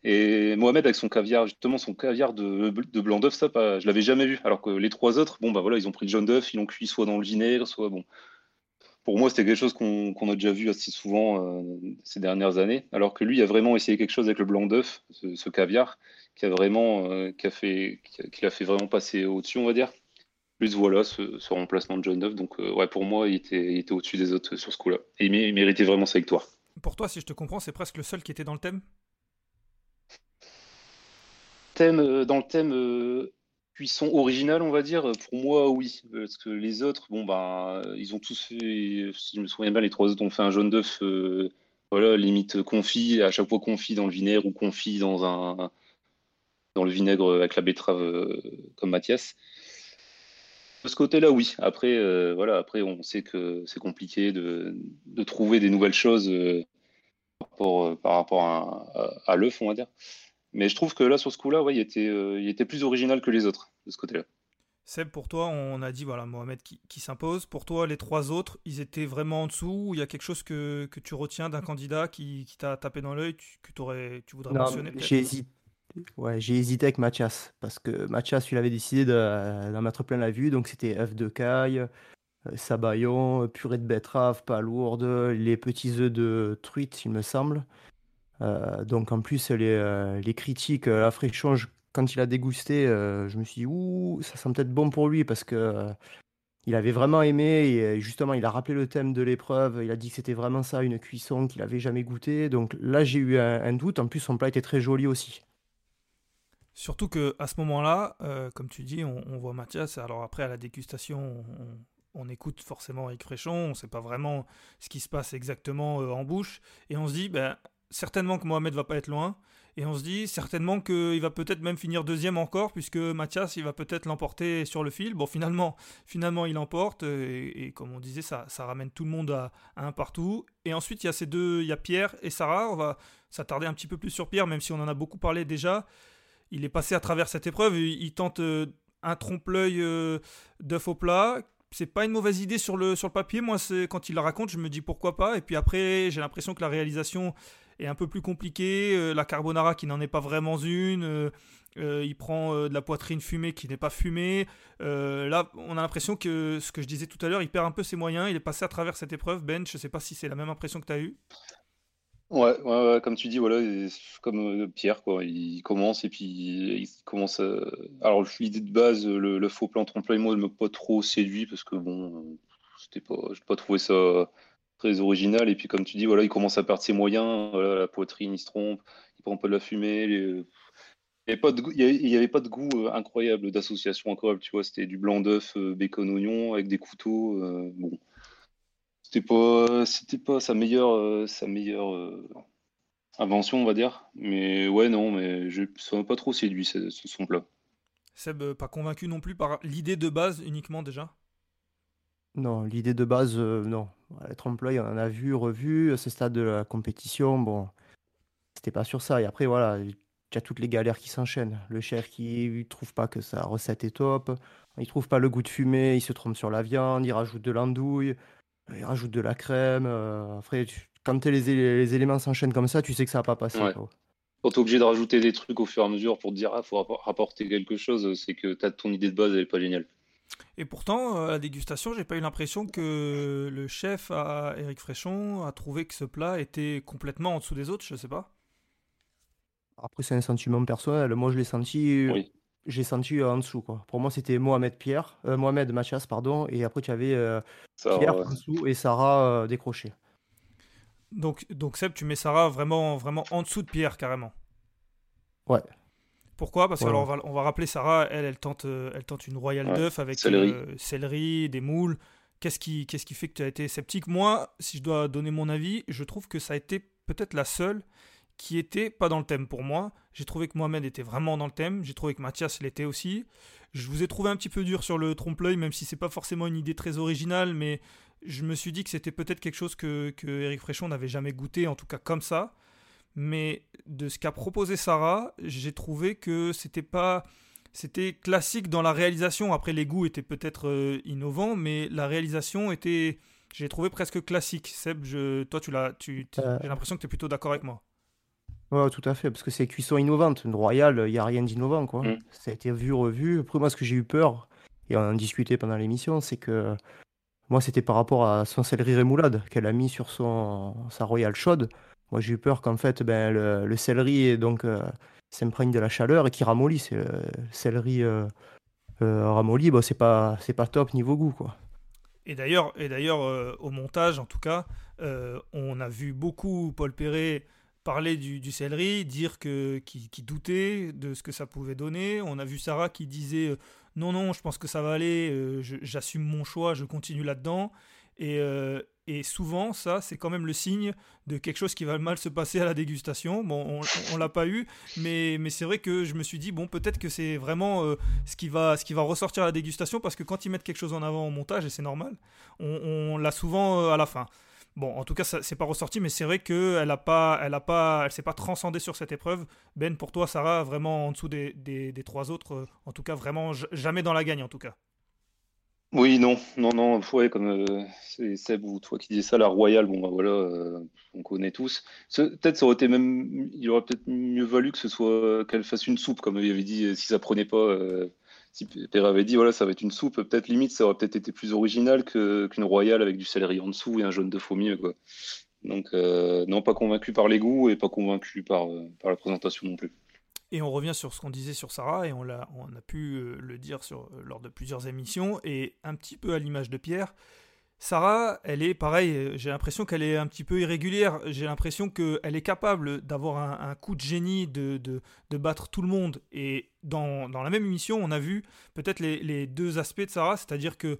Et Mohamed, avec son caviar, justement, son caviar de, blanc d'œuf, ça, pas, je l'avais jamais vu. Alors que les trois autres, bon, bah voilà, ils ont pris le jaune d'œuf, ils l'ont cuit soit dans le vinaigre, soit bon. Pour moi, c'était quelque chose qu'on a déjà vu assez souvent ces dernières années. Alors que lui, il a vraiment essayé quelque chose avec le blanc d'œuf, ce, caviar qui a vraiment, euh, qui a fait, qui l'a fait vraiment passer au-dessus, on va dire. Plus voilà ce, remplacement de John Duff. Donc euh, ouais, pour moi, il était, il était au-dessus des autres sur ce coup-là. Et il, méritait vraiment sa victoire. Pour toi, si je te comprends, c'est presque le seul qui était dans le thème? Thème euh, dans le thème cuisson original, on va dire. Pour moi, oui, parce que les autres, bon ben, ils ont tous fait, si je me souviens bien, les trois autres ont fait un jaune d'œuf, voilà, limite confit, à chaque fois confit dans le vinaigre ou confit dans un dans le vinaigre avec la betterave euh, comme Mathias. De ce côté-là, oui. Après, euh, voilà, après, on sait que c'est compliqué de, trouver des nouvelles choses euh, par rapport, à, l'œuf, on va dire. Mais je trouve que là, sur ce coup-là, ouais, il, était, il était plus original que les autres, de ce côté-là. Seb, pour toi, on a dit voilà Mohamed qui, s'impose. Pour toi, les trois autres, ils étaient vraiment en dessous Il y a quelque chose que, tu retiens d'un candidat qui, t'a tapé dans l'œil, que aurais, tu voudrais mentionner Ouais, j'ai hésité avec Mathias parce que Mathias, il avait décidé d'en mettre plein la vue, donc c'était œuf de caille, euh, sabayon, purée de betterave, pas lourde, les petits œufs de truite, il me semble. Euh, donc en plus, les, euh, critiques, la frichon, quand il a dégusté, je me suis dit, ouh, ça sent peut-être bon pour lui parce que il avait vraiment aimé et justement, il a rappelé le thème de l'épreuve. Il a dit que c'était vraiment ça, une cuisson qu'il avait jamais goûté. Donc là, j'ai eu un, doute. En plus, son plat était très joli aussi. Surtout que à ce moment-là, euh, comme tu dis, on, voit Mathias. Alors après, à la dégustation, on, écoute forcément Eric Fréchon. On ne sait pas vraiment ce qui se passe exactement euh, en bouche. Et on se dit, ben, certainement que Mohamed va pas être loin. Et on se dit certainement qu'il va peut-être même finir deuxième encore, puisque Mathias, il va peut-être l'emporter sur le fil. Bon, finalement, finalement il emporte, et, comme on disait, ça, ça ramène tout le monde à, un partout. Et ensuite, il y a ces deux, il y a Pierre et Sarah. On va s'attarder un petit peu plus sur Pierre, même si on en a beaucoup parlé déjà. Il est passé à travers cette épreuve, il, tente euh, un trompe-l'œil euh, d'œuf au plat, c'est pas une mauvaise idée sur le, sur le papier. Moi, quand il la raconte, je me dis pourquoi pas. Et puis après, j'ai l'impression que la réalisation est un peu plus compliqué. Euh, la carbonara qui n'en est pas vraiment une. Euh, euh, il prend de la poitrine fumée qui n'est pas fumée. là, on a l'impression que ce que je disais tout à l'heure, il perd un peu ses moyens. Il est passé à travers cette épreuve. Ben, je ne sais pas si c'est la même impression que tu as eue. Ouais, comme tu dis, voilà, comme Pierre, quoi. Il commence et puis il commence à... Alors, l'idée de base, le, faux plan trompe-l'œil, moi, ne m'a pas trop séduit parce que bon, c'était pas, je n'ai pas trouvé ça très original. Et puis, comme tu dis, voilà, il commence à perdre ses moyens. la poitrine, il se trompe, il prend pas de la fumée. Il n'y avait, pas de goût euh, incroyable d'association incroyable, tu vois. C'était du blanc d'œuf, euh, bacon, oignon avec des couteaux. Euh, bon, c'était pas, c'était pas sa meilleure, sa meilleure invention, on va dire. Mais ouais, non, mais je ne pas trop séduit ce, son plat. Seb, pas convaincu non plus par l'idée de base uniquement déjà? Non, l'idée de base, euh, non. Les trompe-l'œil, on en a vu, revu. À ce stade de la compétition, bon, c'était pas sur ça. Et après, voilà, il y a toutes les galères qui s'enchaînent. Le chef qui trouve pas que sa recette est top, il trouve pas le goût de fumée, il se trompe sur la viande, il rajoute de l'andouille, il rajoute de la crème. Euh, après, quand les, les éléments s'enchaînent comme ça, tu sais que ça va pas passer. Quand tu es obligé de rajouter des trucs au fur et à mesure pour te dire, ah, faut rapporter quelque chose, c'est que ton idée de base, elle est pas géniale. Et pourtant, à la dégustation, j'ai pas eu l'impression que le chef, à Eric Fréchon, a trouvé que ce plat était complètement en dessous des autres, je sais pas. Après, c'est un sentiment personnel. Moi, je l'ai senti. J'ai senti en dessous. Quoi. Pour moi, c'était Mohamed Pierre, euh, Mohamed Mathias, pardon, et après tu avais euh, Pierre en dessous et Sarah euh, décroché. Donc, donc Seb, tu mets Sarah vraiment, vraiment en dessous de Pierre carrément. Ouais. Pourquoi? Parce qu'on on va, on va rappeler Sarah, elle, elle tente, euh, elle tente une royale d'œuf avec céleri. Euh, céleri, des moules. Qu'est-ce qui, qu'est-ce qui fait que tu as été sceptique? Moi, si je dois donner mon avis, je trouve que ça a été peut-être la seule qui était pas dans le thème pour moi. J'ai trouvé que Mohamed était vraiment dans le thème. J'ai trouvé que Mathias l'était aussi. Je vous ai trouvé un petit peu dur sur le trompe-l'œil, même si c'est pas forcément une idée très originale, mais je me suis dit que c'était peut-être quelque chose que, que Eric Fréchon n'avait jamais goûté, en tout cas comme ça mais de ce qu'a proposé Sarah, j'ai trouvé que c'était pas c'était classique dans la réalisation. Après, les goûts étaient peut-être euh, innovants, mais la réalisation était, j'ai trouvé presque classique. Seb, je, toi, tu l'as, tu, euh. j'ai l'impression que tu es plutôt d'accord avec moi. Ouais, tout à fait, parce que c'est cuisson innovante. Une royale, il n'y a rien d'innovant, quoi. Mm. Ça a été vu, revu. Après, moi, ce que j'ai eu peur, et on en discutait pendant l'émission, c'est que moi, c'était par rapport à son céleri rémoulade qu'elle a mis sur son, sa royale chaude. Moi, j'ai eu peur qu'en fait, ben, le, céleri donc euh, s'imprègne de la chaleur et qu'il ramollisse. Le céleri euh, euh, ramolli, bon, c'est pas, c'est pas top niveau goût, quoi. Et d'ailleurs, et d'ailleurs au montage, en tout cas, on a vu beaucoup Paul Perret parler du, céleri, dire que qui, doutait de ce que ça pouvait donner. On a vu Sarah qui disait non non, je pense que ça va aller, j'assume mon choix, je continue là-dedans. Et, et souvent, ça, c'est quand même le signe de quelque chose qui va mal se passer à la dégustation. Bon, on, ne l'a pas eu, mais, c'est vrai que je me suis dit, bon, peut-être que c'est vraiment euh, ce, qui va, ressortir à la dégustation, parce que quand ils mettent quelque chose en avant au montage, et c'est normal, on, l'a souvent euh, à la fin. Bon, en tout cas, c'est pas ressorti, mais c'est vrai qu'elle a pas, elle a pas, elle s'est pas transcendée sur cette épreuve. Ben, pour toi, Sarah, vraiment en dessous des, des, des trois autres, euh, en tout cas, vraiment jamais dans la gagne, en tout cas. Oui, non, non, non, ouais, comme euh, c'est Seb ou toi qui disais ça, la Royale, bon, bah voilà, euh, on connaît tous. Peut-être ça aurait été même, il aurait peut-être mieux valu que ce soit qu'elle fasse une soupe, comme il avait dit, euh, si ça prenait pas, si Père avait dit, voilà, ça va être une soupe, peut-être limite, ça aurait peut-être été plus original qu'une Royale avec du céleri en dessous et un jaune d'œuf au milieu, quoi. Donc, non, pas convaincu par les goûts et pas convaincu par la présentation non plus. Et on revient sur ce qu'on disait sur Sarah, et on, l'a, on a pu euh, le dire sur, lors de plusieurs émissions, et un petit peu à l'image de Pierre, Sarah, elle est pareil, euh, j'ai l'impression qu'elle est un petit peu irrégulière, j'ai l'impression qu'elle est capable d'avoir un, un coup de génie, de, de, de battre tout le monde, et dans, dans la même émission, on a vu peut-être les, les deux aspects de Sarah, c'est-à-dire que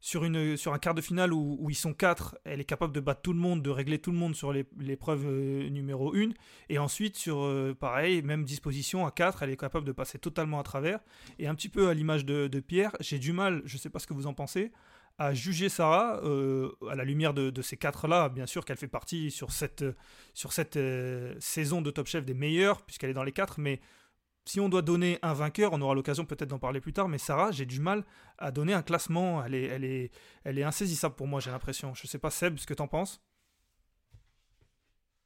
sur, une, sur un quart de finale où, ils sont quatre, elle est capable de battre tout le monde, de régler tout le monde sur l'épreuve euh, numéro 1. Et ensuite, sur euh, pareil, même disposition à 4, elle est capable de passer totalement à travers. Et un petit peu à l'image de, de Pierre, j'ai du mal, je ne sais pas ce que vous en pensez, à juger Sarah euh, à la lumière de, de ces quatre-là. Bien sûr qu'elle fait partie sur cette, sur cette saison de Top Chef des meilleurs, puisqu'elle est dans les quatre, mais si on doit donner un vainqueur, on aura l'occasion peut-être d'en parler plus tard, mais Sarah, j'ai du mal à donner un classement. Elle est, elle est, elle est insaisissable pour moi, j'ai l'impression. Je sais pas, Seb, ce que t'en penses?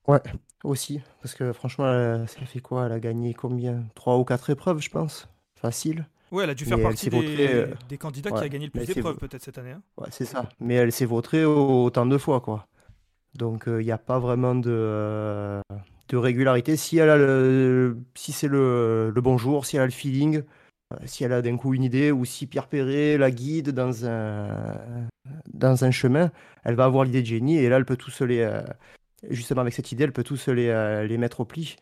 Ouais, aussi. Parce que franchement, elle, ça fait quoi? Elle a gagné combien? Trois ou quatre épreuves, je pense. Facile. Ouais, elle a dû faire partie s'est vautrée. des, euh, des candidats qui a gagné le plus d'épreuves peut-être cette année. hein. ouais, c'est ça. Mais elle s'est vautrée au- autant de fois, quoi. Donc, il n'y a pas vraiment de, euh, de régularité. Si elle a le, si c'est le, le bon si elle a le feeling, euh, si elle a d'un coup une idée, ou si Pierre Perret la guide dans un, dans un chemin, elle va avoir l'idée de génie et là, elle peut tous les, euh, justement avec cette idée, elle peut tous les, euh, les mettre au pli.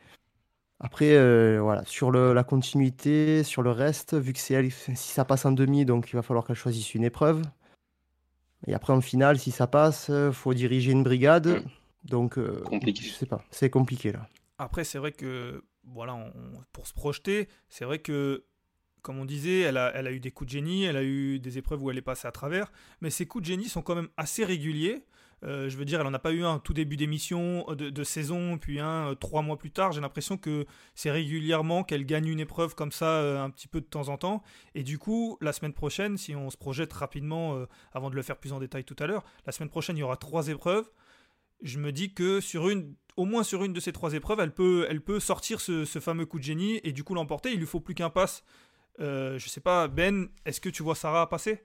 Après, voilà, sur la continuité, sur le reste, vu que c'est elle, si ça passe en demi, donc il va falloir qu'elle choisisse une épreuve. Et après, en finale, si ça passe, faut diriger une brigade. Donc, euh, Compliqué. je sais pas, c'est compliqué là. Après, c'est vrai que, voilà, on- pour se projeter, c'est vrai que, comme on disait, elle a, elle a eu des coups de génie, elle a eu des épreuves où elle est passée à travers, mais ces coups de génie sont quand même assez réguliers. Euh, je veux dire, elle n'en a pas eu un tout début d'émission, euh, de, de saison, puis un euh, trois mois plus tard. J'ai l'impression que c'est régulièrement qu'elle gagne une épreuve comme ça, euh, un petit peu de temps en temps. Et du coup, la semaine prochaine, si on se projette rapidement, euh, avant de le faire plus en détail tout à l'heure, la semaine prochaine, il y aura trois épreuves je me dis que sur une, au moins sur une de ces trois épreuves, elle peut, elle peut sortir ce, fameux coup de génie et du coup l'emporter. Il lui faut plus qu'un pass. Euh, je sais pas, Ben, est-ce que tu vois Sarah passer?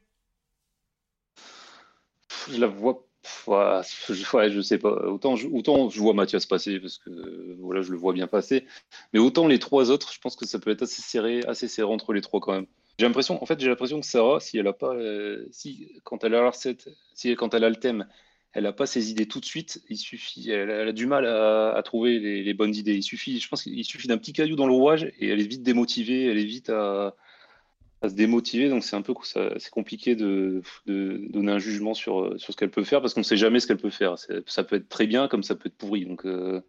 Je la vois. je sais pas. Autant je, autant je vois Mathias passer parce que euh, voilà, je le vois bien passer. Mais autant les trois autres, je pense que ça peut être assez serré, assez serré entre les trois quand même. J'ai l'impression, en fait, j'ai l'impression que Sarah, si elle a pas, euh, si quand elle a la recette, si quand elle a le thème, elle a pas ses idées tout de suite. Il suffit, elle, a du mal à, trouver les, bonnes idées. Il suffit, je pense qu'il suffit d'un petit caillou dans le et elle est vite démotivée, elle est vite à se démotiver, donc c'est un peu c'est compliqué de, donner un jugement sur, ce qu'elle peut faire parce qu'on ne sait jamais ce qu'elle peut faire. Ça peut être très bien comme ça peut être pourri. Euh,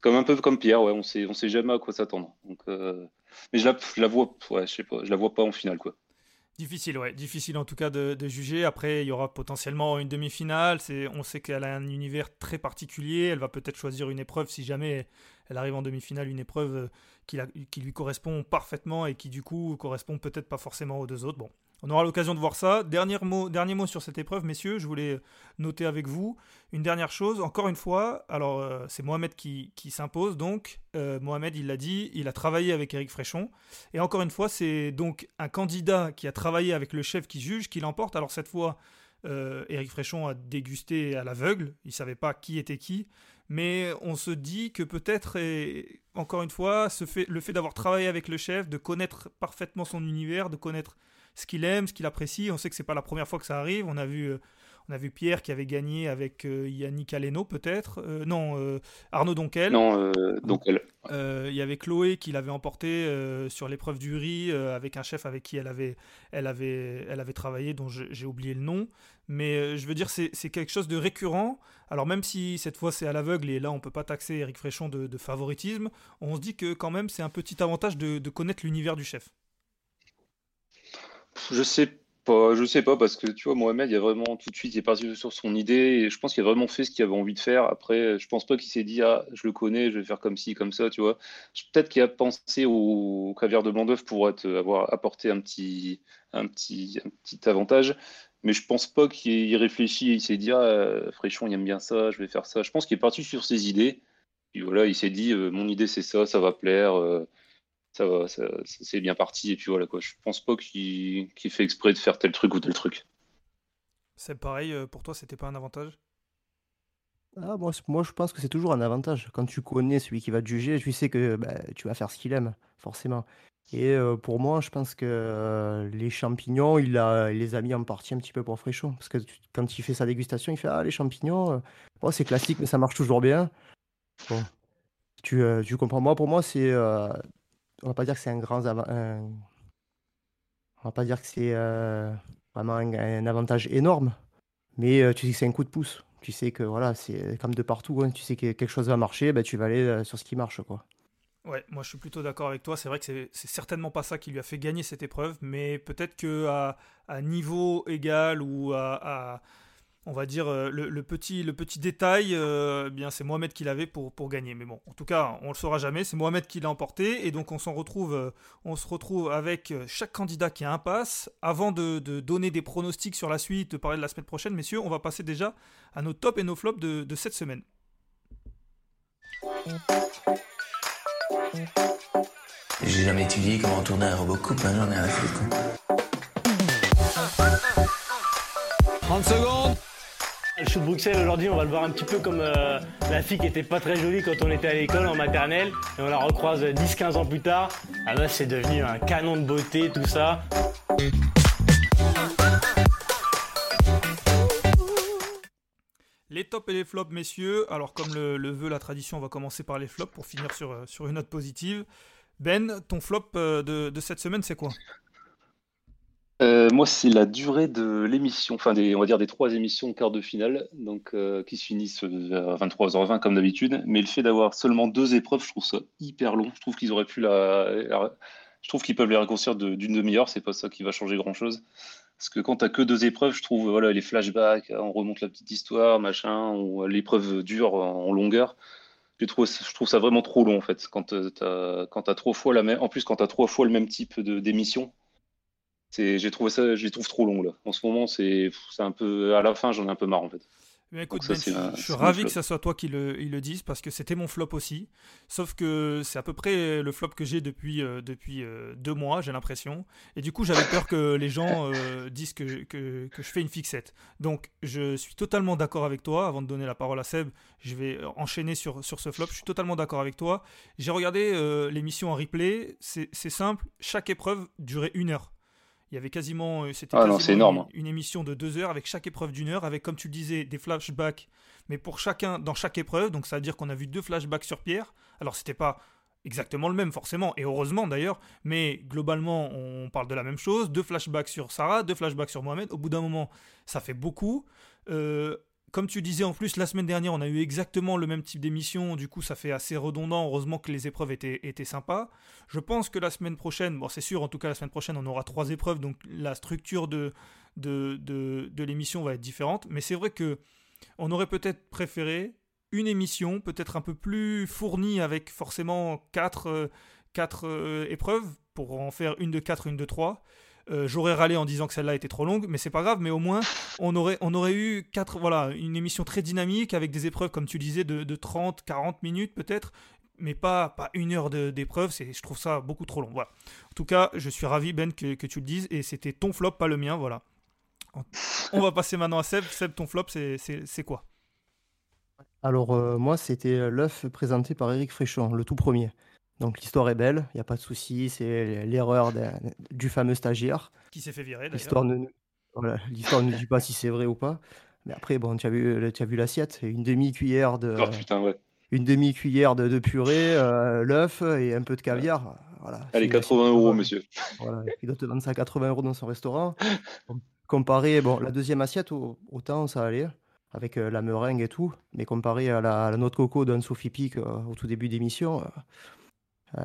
comme un peu comme Pierre, ouais, on sait, on sait jamais à quoi s'attendre. Euh, mais je la, je la vois, ouais, je sais pas, je la vois pas en finale, quoi. Difficile, ouais. Difficile en tout cas de, juger. Après, il y aura potentiellement une demi-finale. On sait qu'elle a un univers très particulier. Elle va peut-être choisir une épreuve si jamais elle arrive en demi-finale, une épreuve euh, qui, qui lui correspond parfaitement et qui du coup correspond peut-être pas forcément aux deux autres. Bon, on aura l'occasion de voir ça. Dernier mot, sur cette épreuve, messieurs. Je voulais noter avec vous une dernière chose. Encore une fois, alors euh, c'est Mohamed qui, s'impose. Donc, euh, Mohamed, il l'a dit, il a travaillé avec Eric Fréchon. Et encore une fois, c'est donc un candidat qui a travaillé avec le chef qui juge qui l'emporte. Alors cette fois, euh, Éric Fréchon a dégusté à l'aveugle. Il savait pas qui était qui. Mais on se dit que peut-être, encore une fois, ce fait, le fait d'avoir travaillé avec le chef, de connaître parfaitement son univers, de connaître ce qu'il aime, ce qu'il apprécie. On sait que c'est pas la première fois que ça arrive. On a vu, euh, on a vu Pierre qui avait gagné avec euh, Yannick Aleno peut-être. Euh, non, Arnaud Donquel. Non, Euh, Il y avait Chloé qui l'avait emporté sur l'épreuve du riz avec un chef avec qui elle avait, elle avait, elle avait travaillé, dont j'ai oublié le nom. Mais je veux dire, c'est c'est quelque chose de récurrent. Alors même si cette fois c'est à l'aveugle et là on peut pas taxer Eric Fréchon de, de favoritisme, on se dit que quand même c'est un petit avantage de, de connaître l'univers du chef. Je sais pas, je sais pas parce que tu vois, Mohamed, il a vraiment tout de suite, il est parti sur son idée je pense qu'il a vraiment fait ce qu'il avait envie de faire. Après, je pense pas qu'il s'est dit, ah, je le connais, je vais faire comme ci, comme ça, tu vois. Peut-être qu'il a pensé au, caviar de blanc d'œuf pour avoir apporté un petit, un petit, un petit avantage. Mais je pense pas qu'il réfléchit il s'est dit ah, Fréchon, il aime bien ça, je vais faire ça. Je pense qu'il est parti sur ses idées. Puis voilà, il s'est dit mon idée c'est ça, ça va plaire, ça va, c'est bien parti. Et puis voilà quoi. Je pense pas qu'il fait exprès de faire tel truc ou tel truc. C'est pareil, pour toi, c'était pas un avantage? Ah, moi, moi, je pense que c'est toujours un avantage. Quand tu connais celui qui va te juger, tu sais que bah, tu vas faire ce qu'il aime, forcément. Et pour moi, je pense que les champignons, il, a, les a mis en partie un petit peu pour Fréchon. Parce que quand il fait sa dégustation, il fait Ah, les champignons, c'est classique, mais ça marche toujours bien. Bon. Tu, tu comprends. Moi, pour moi, c'est. On va pas dire que c'est un grand. Va pas dire que c'est vraiment un, avantage énorme. Mais tu sais que c'est un coup de pouce tu sais que voilà, c'est comme de partout, hein. tu sais que quelque chose va marcher, bah, tu vas aller euh, sur ce qui marche. quoi. Ouais, moi je suis plutôt d'accord avec toi. C'est vrai que c'est certainement pas ça qui lui a fait gagner cette épreuve, mais peut-être que à, niveau égal ou à, on va dire, euh, le, petit, le petit détail, euh, eh bien c'est Mohamed qui l'avait pour, pour gagner. Mais bon, en tout cas, on le saura jamais. C'est Mohamed qui l'a emporté. Et donc, on s'en retrouve, euh, on se retrouve avec chaque candidat qui a un pass. Avant de, donner des pronostics sur la suite, de parler de la semaine prochaine, messieurs, on va passer déjà à nos tops et nos flops de, de cette semaine. J'ai jamais étudié comment tourner un robot coupe, hein, j'en ai fait. 30 secondes le shoot Bruxelles aujourd'hui, on va le voir un petit peu comme euh, la fille qui était pas très jolie quand on était à l'école en maternelle et on la recroise 10-15 ans plus tard. Ah bah c'est devenu un canon de beauté tout ça. Les tops et les flops, messieurs. Alors, comme le, veut la tradition, on va commencer par les flops pour finir sur, euh, une note positive. Ben, ton flop euh, de cette semaine, c'est quoi? Euh, moi, c'est la durée de l'émission, enfin, on va dire des trois émissions quart de finale, donc euh, qui se finissent à 23h20 comme d'habitude. Mais le fait d'avoir seulement deux épreuves, je trouve ça hyper long. Je trouve qu'ils auraient pu la, je trouve qu'ils peuvent les raccourcir d'une demi-heure. C'est pas ça qui va changer grand-chose. Parce que quand t'as que deux épreuves, je trouve voilà les flashbacks, on remonte la petite histoire, machin, l'épreuve dure en longueur. Je trouve, je trouve ça vraiment trop long en fait. Quand t'as quand as trois fois la même, en plus quand t'as trois fois le même type d'émission j'ai trouvé ça, je les trouve trop long là. En ce moment, c'est un peu, à la fin, j'en ai un peu marre en fait. Mais écoute, ben, je, suis ravi que ce soit toi qui le, le dise parce que c'était mon flop aussi. Sauf que c'est à peu près le flop que j'ai depuis, euh, depuis euh, deux mois, j'ai l'impression. Et du coup, j'avais peur que les gens euh, disent que, que, que, je fais une fixette. Donc, je suis totalement d'accord avec toi. Avant de donner la parole à Seb, je vais enchaîner sur, sur ce flop. Je suis totalement d'accord avec toi. J'ai regardé l'émission en replay. C'est simple. Chaque épreuve durait une heure. Il y avait quasiment, euh, c'était ah énorme. Une, émission de deux heures avec chaque épreuve d'une heure, avec comme tu le disais des flashbacks, mais pour chacun dans chaque épreuve. Donc ça veut dire qu'on a vu deux flashbacks sur Pierre. Alors c'était pas exactement le même forcément, et heureusement d'ailleurs, mais globalement on parle de la même chose. Deux flashbacks sur Sarah, deux flashbacks sur Mohamed. Au bout d'un moment, ça fait beaucoup. Euh, comme tu disais en plus, la semaine dernière, on a eu exactement le même type d'émission, du coup ça fait assez redondant, heureusement que les épreuves étaient, étaient sympas. Je pense que la semaine prochaine, bon c'est sûr, en tout cas la semaine prochaine on aura trois épreuves, donc la structure de, de, de, l'émission va être différente, mais c'est vrai que on aurait peut-être préféré une émission peut-être un peu plus fournie avec forcément quatre, euh, quatre euh, épreuves, pour en faire une de quatre, une de trois. Euh, j'aurais râlé en disant que celle-là était trop longue, mais c'est pas grave. Mais au moins, on aurait, on aurait eu quatre, voilà, une émission très dynamique avec des épreuves, comme tu disais, de, de 30, 40 minutes peut-être, mais pas, pas une heure d'épreuve. Je trouve ça beaucoup trop long. Voilà. En tout cas, je suis ravi, Ben, que, tu le dises. Et c'était ton flop, pas le mien. Voilà. On va passer maintenant à Seb. Seb, ton flop, c'est quoi? Alors, euh, moi, c'était l'œuf présenté par Eric Fréchon, le tout premier. Donc l'histoire est belle, il n'y a pas de souci, c'est l'erreur du fameux stagiaire. Qui s'est fait virer L'histoire ne, l'histoire ne dit pas si c'est vrai ou pas. Mais après, bon, tu as vu, tu as vu l'assiette, une demi-cuillère de, oh, une demi-cuillère de, purée, euh, l'œuf et un peu de caviar. Voilà, Allez, 80 euros, monsieur. Voilà, il doit te vendre ça à 80 euros dans son restaurant. Comparé, bon, la deuxième assiette, autant ça allait, avec euh, la meringue et tout, mais comparé à la, noix de coco d'un Sophie Pic euh, au tout début d'émission, ah,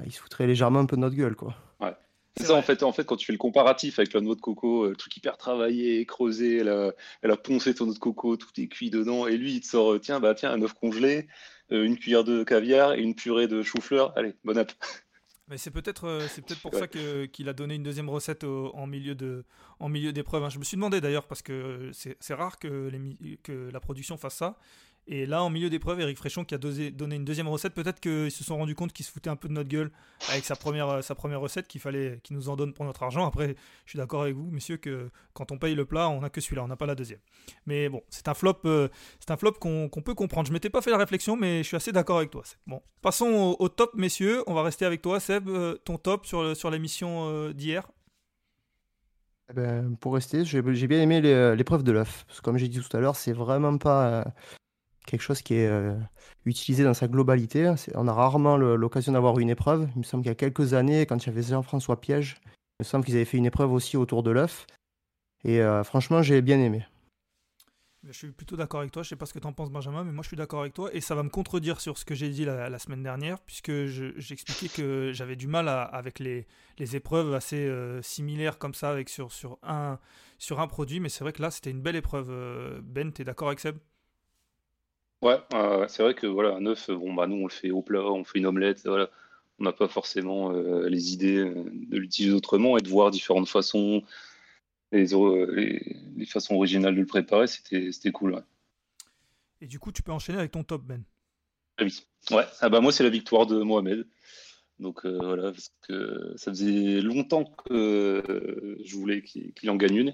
il se foutrait légèrement un peu de notre gueule, quoi. Ouais. C'est ça, en fait, en fait, quand tu fais le comparatif avec la noix de coco, euh, le truc hyper travaillé, creusé, elle a, elle a poncé ton noix de coco, tout est cuit dedans, et lui, il te sort, euh, tiens, bah, tiens, un œuf congelé, euh, une cuillère de caviar et une purée de chou-fleur. Allez, bon app. Mais c'est peut-être euh, c'est peut-être pour ça que qu'il a donné une deuxième recette au- en milieu de en milieu d'épreuve. hein. Je me suis demandé d'ailleurs parce que c'est c'est rare que les que la production fasse ça. Et là, en milieu d'épreuve, Eric Fréchon qui a donné une deuxième recette, peut-être qu'ils se sont rendus compte qu'il se foutait un peu de notre gueule avec sa première, euh, sa première recette, qu'il fallait qu'il nous en donne pour notre argent. Après, je suis d'accord avec vous, messieurs, que quand on paye le plat, on n'a que celui-là, on n'a pas la deuxième. Mais bon, c'est un flop, euh, flop qu'on peut comprendre. Je m'étais pas fait la réflexion, mais je suis assez d'accord avec toi. Bon, passons au, top, messieurs. On va rester avec toi, Seb. Euh, ton top sur, sur l'émission d'hier. Eh ben, pour rester, j'ai bien aimé l'épreuve de l'œuf. Comme j'ai dit tout à l'heure, c'est vraiment pas quelque chose qui est euh, utilisé dans sa globalité. On a rarement l'occasion d'avoir une épreuve. Il me semble qu'il y a quelques années, quand il y avait Jean-François Piège, il me semble qu'ils avaient fait une épreuve aussi autour de l'œuf. Et euh, franchement, j'ai bien aimé. Je suis plutôt d'accord avec toi. Je sais pas ce que t'en penses, Benjamin, mais moi je suis d'accord avec toi. Et ça va me contredire sur ce que j'ai dit la, semaine dernière, puisque je- j'expliquais que j'avais du mal avec les, épreuves assez euh, similaires comme ça, avec sur, un, sur un produit. Mais c'est vrai que là, c'était une belle épreuve. Ben, t'es d'accord avec Seb? Ouais, euh, c'est vrai que voilà, un œuf, bon bah nous on le fait au plat, on fait une omelette, voilà. On n'a pas forcément euh, les idées euh, de l'utiliser autrement et de voir différentes façons, les, les, les façons originales de le préparer, c'était c'était cool. Ouais. Et du coup, tu peux enchaîner avec ton top, Ben? Ah oui. Ouais, ah bah moi c'est la victoire de Mohamed. Donc euh, voilà, parce que ça faisait longtemps que je voulais qu'il en gagne une.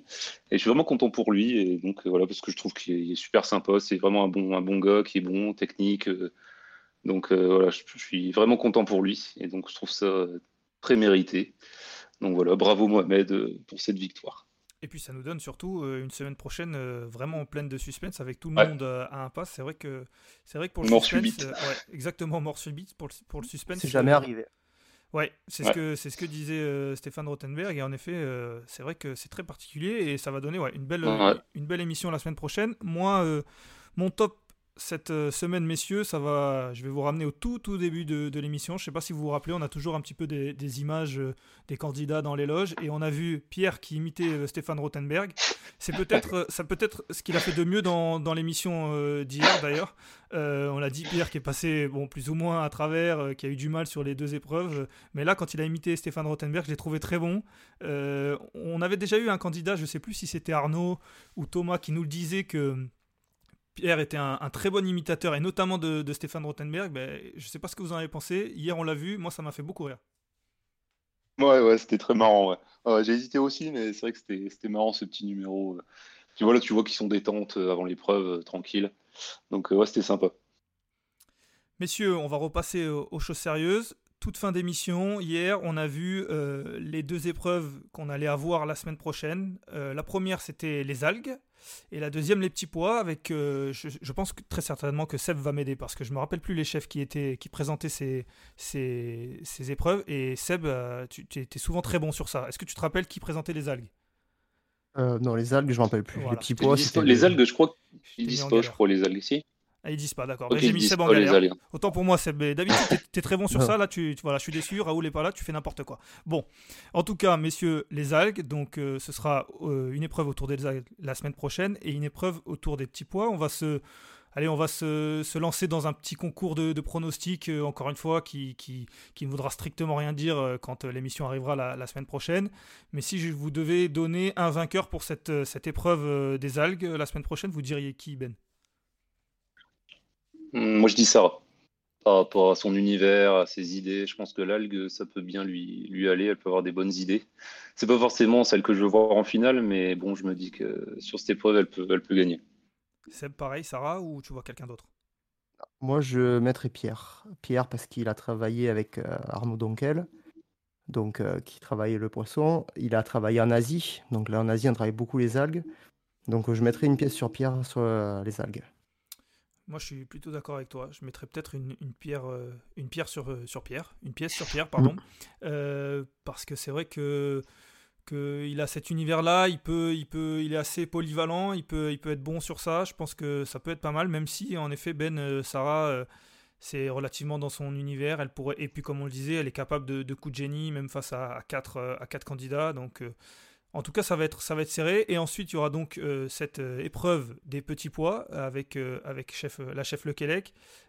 Et je suis vraiment content pour lui. Et donc euh, voilà, parce que je trouve qu'il est, super sympa. C'est vraiment un bon, un bon gars qui est bon, technique. euh. donc voilà, je, suis vraiment content pour lui. Et donc je trouve ça très mérité. Donc voilà, bravo Mohamed pour cette victoire. Et puis ça nous donne surtout euh, une semaine prochaine euh, vraiment pleine de suspense avec tout le Ouais. monde euh, à un pas. C'est vrai que c'est vrai que pour le Mort suspense, subite. euh, ouais, exactement mort subite pour le, pour le suspense. C'est jamais euh, arrivé. Ouais, c'est Ouais. ce que c'est ce que disait euh, Stéphane Rothenberg et en effet euh, c'est vrai que c'est très particulier et ça va donner ouais, une belle Ouais. une belle émission la semaine prochaine. Moi euh, mon top cette euh, semaine messieurs, ça va je vais vous ramener au tout tout début de, l'émission. Je sais pas si vous vous rappelez, on a toujours un petit peu des, images euh, des candidats dans les loges et on a vu Pierre qui imitait euh, Stéphane Rothenberg. C'est peut-être ça peut être ce qu'il a fait de mieux dans, l'émission d'hier d'ailleurs. On l'a dit Pierre qui est passé bon plus ou moins à travers, qui a eu du mal sur les deux épreuves. mais là, quand il a imité Stéphane Rothenberg, je l'ai trouvé très bon. On avait déjà eu un candidat, je sais plus si c'était Arnaud ou Thomas, qui nous le disait que Pierre était un, un très bon imitateur, et notamment de, de Stéphane Rothenberg. Ben, je sais pas ce que vous en avez pensé. Hier, on l'a vu. Moi, ça m'a fait beaucoup rire. Ouais, ouais, c'était très marrant. Ouais. Ouais, j'ai hésité aussi, mais c'est vrai que c'était marrant ce petit numéro. euh. Tu vois, là, tu vois qu'ils sont détentes euh, avant l'épreuve, euh, tranquille. Donc, euh, ouais, c'était sympa. Messieurs, on va repasser aux, aux choses sérieuses. Toute fin d'émission, hier, on a vu euh, les deux épreuves qu'on allait avoir la semaine prochaine. Euh, la première, c'était les algues. Et la deuxième, les petits pois, avec, euh, je, je pense que très certainement que Seb va m'aider, parce que je me rappelle plus les chefs qui, étaient, qui présentaient ces, ces, ces épreuves. Et Seb, euh, tu tu étais souvent très bon sur ça. Est-ce que tu te rappelles qui présentait les algues? Euh, non, les algues, je m'en rappelle plus. Voilà. Les petits pois, les les- algues, je crois Je qu'ils disent pas, je crois, les algues ici. Ah, ils disent pas, d'accord. J'ai mis Seb en galère. Autant pour moi, Seb. D'habitude, t'es- t'es très bon sur ça. Là, tu, tu- voilà, je suis déçu. Raoul est pas là. Tu fais n'importe quoi. Bon, en tout cas, messieurs, les algues. Donc, euh, ce sera euh, une épreuve autour des algues la semaine prochaine et une épreuve autour des petits pois. On va se, allez, on va se, se lancer dans un petit concours de, de pronostics. euh, encore une fois, qui, qui, qui ne voudra strictement rien dire euh, quand euh, l'émission arrivera la, la semaine prochaine. Mais si je vous devais donner un vainqueur pour cette, cette épreuve euh, des algues la semaine prochaine, vous diriez qui, Ben? Moi, je dis Sarah. Par rapport à son univers, à ses idées, je pense que l'algue, ça peut bien lui, lui aller. Elle peut avoir des bonnes idées. C'est pas forcément celle que je veux voir en finale, mais bon, je me dis que sur cette épreuve, elle peut, elle peut gagner. Seb, pareil, Sarah, ou tu vois quelqu'un d'autre? Moi, je mettrais Pierre. Pierre, parce qu'il a travaillé avec euh, Arnaud Donkel, donc, euh, qui travaillait le poisson. Il a travaillé en Asie. Donc là, en Asie, on travaille beaucoup les algues. Donc, je mettrais une pièce sur Pierre sur euh, les algues. Moi, je suis plutôt d'accord avec toi. Je mettrais peut-être une, une pierre, euh, une pierre sur, euh, sur pierre, une pièce sur pierre, pardon, Euh, parce que c'est vrai que que il a cet univers-là. Il peut, il peut, il est assez polyvalent. Il peut, il peut être bon sur ça. Je pense que ça peut être pas mal, même si en effet Ben, euh, Sarah, c'est relativement dans son univers. Elle pourrait, et puis comme on le disait, elle est capable de, de coups de génie, même face à, à quatre, à quatre candidats. Donc En tout cas, ça va être, serré. Et ensuite, il y aura donc euh, cette euh, épreuve des petits poids avec, euh, chef, la chef.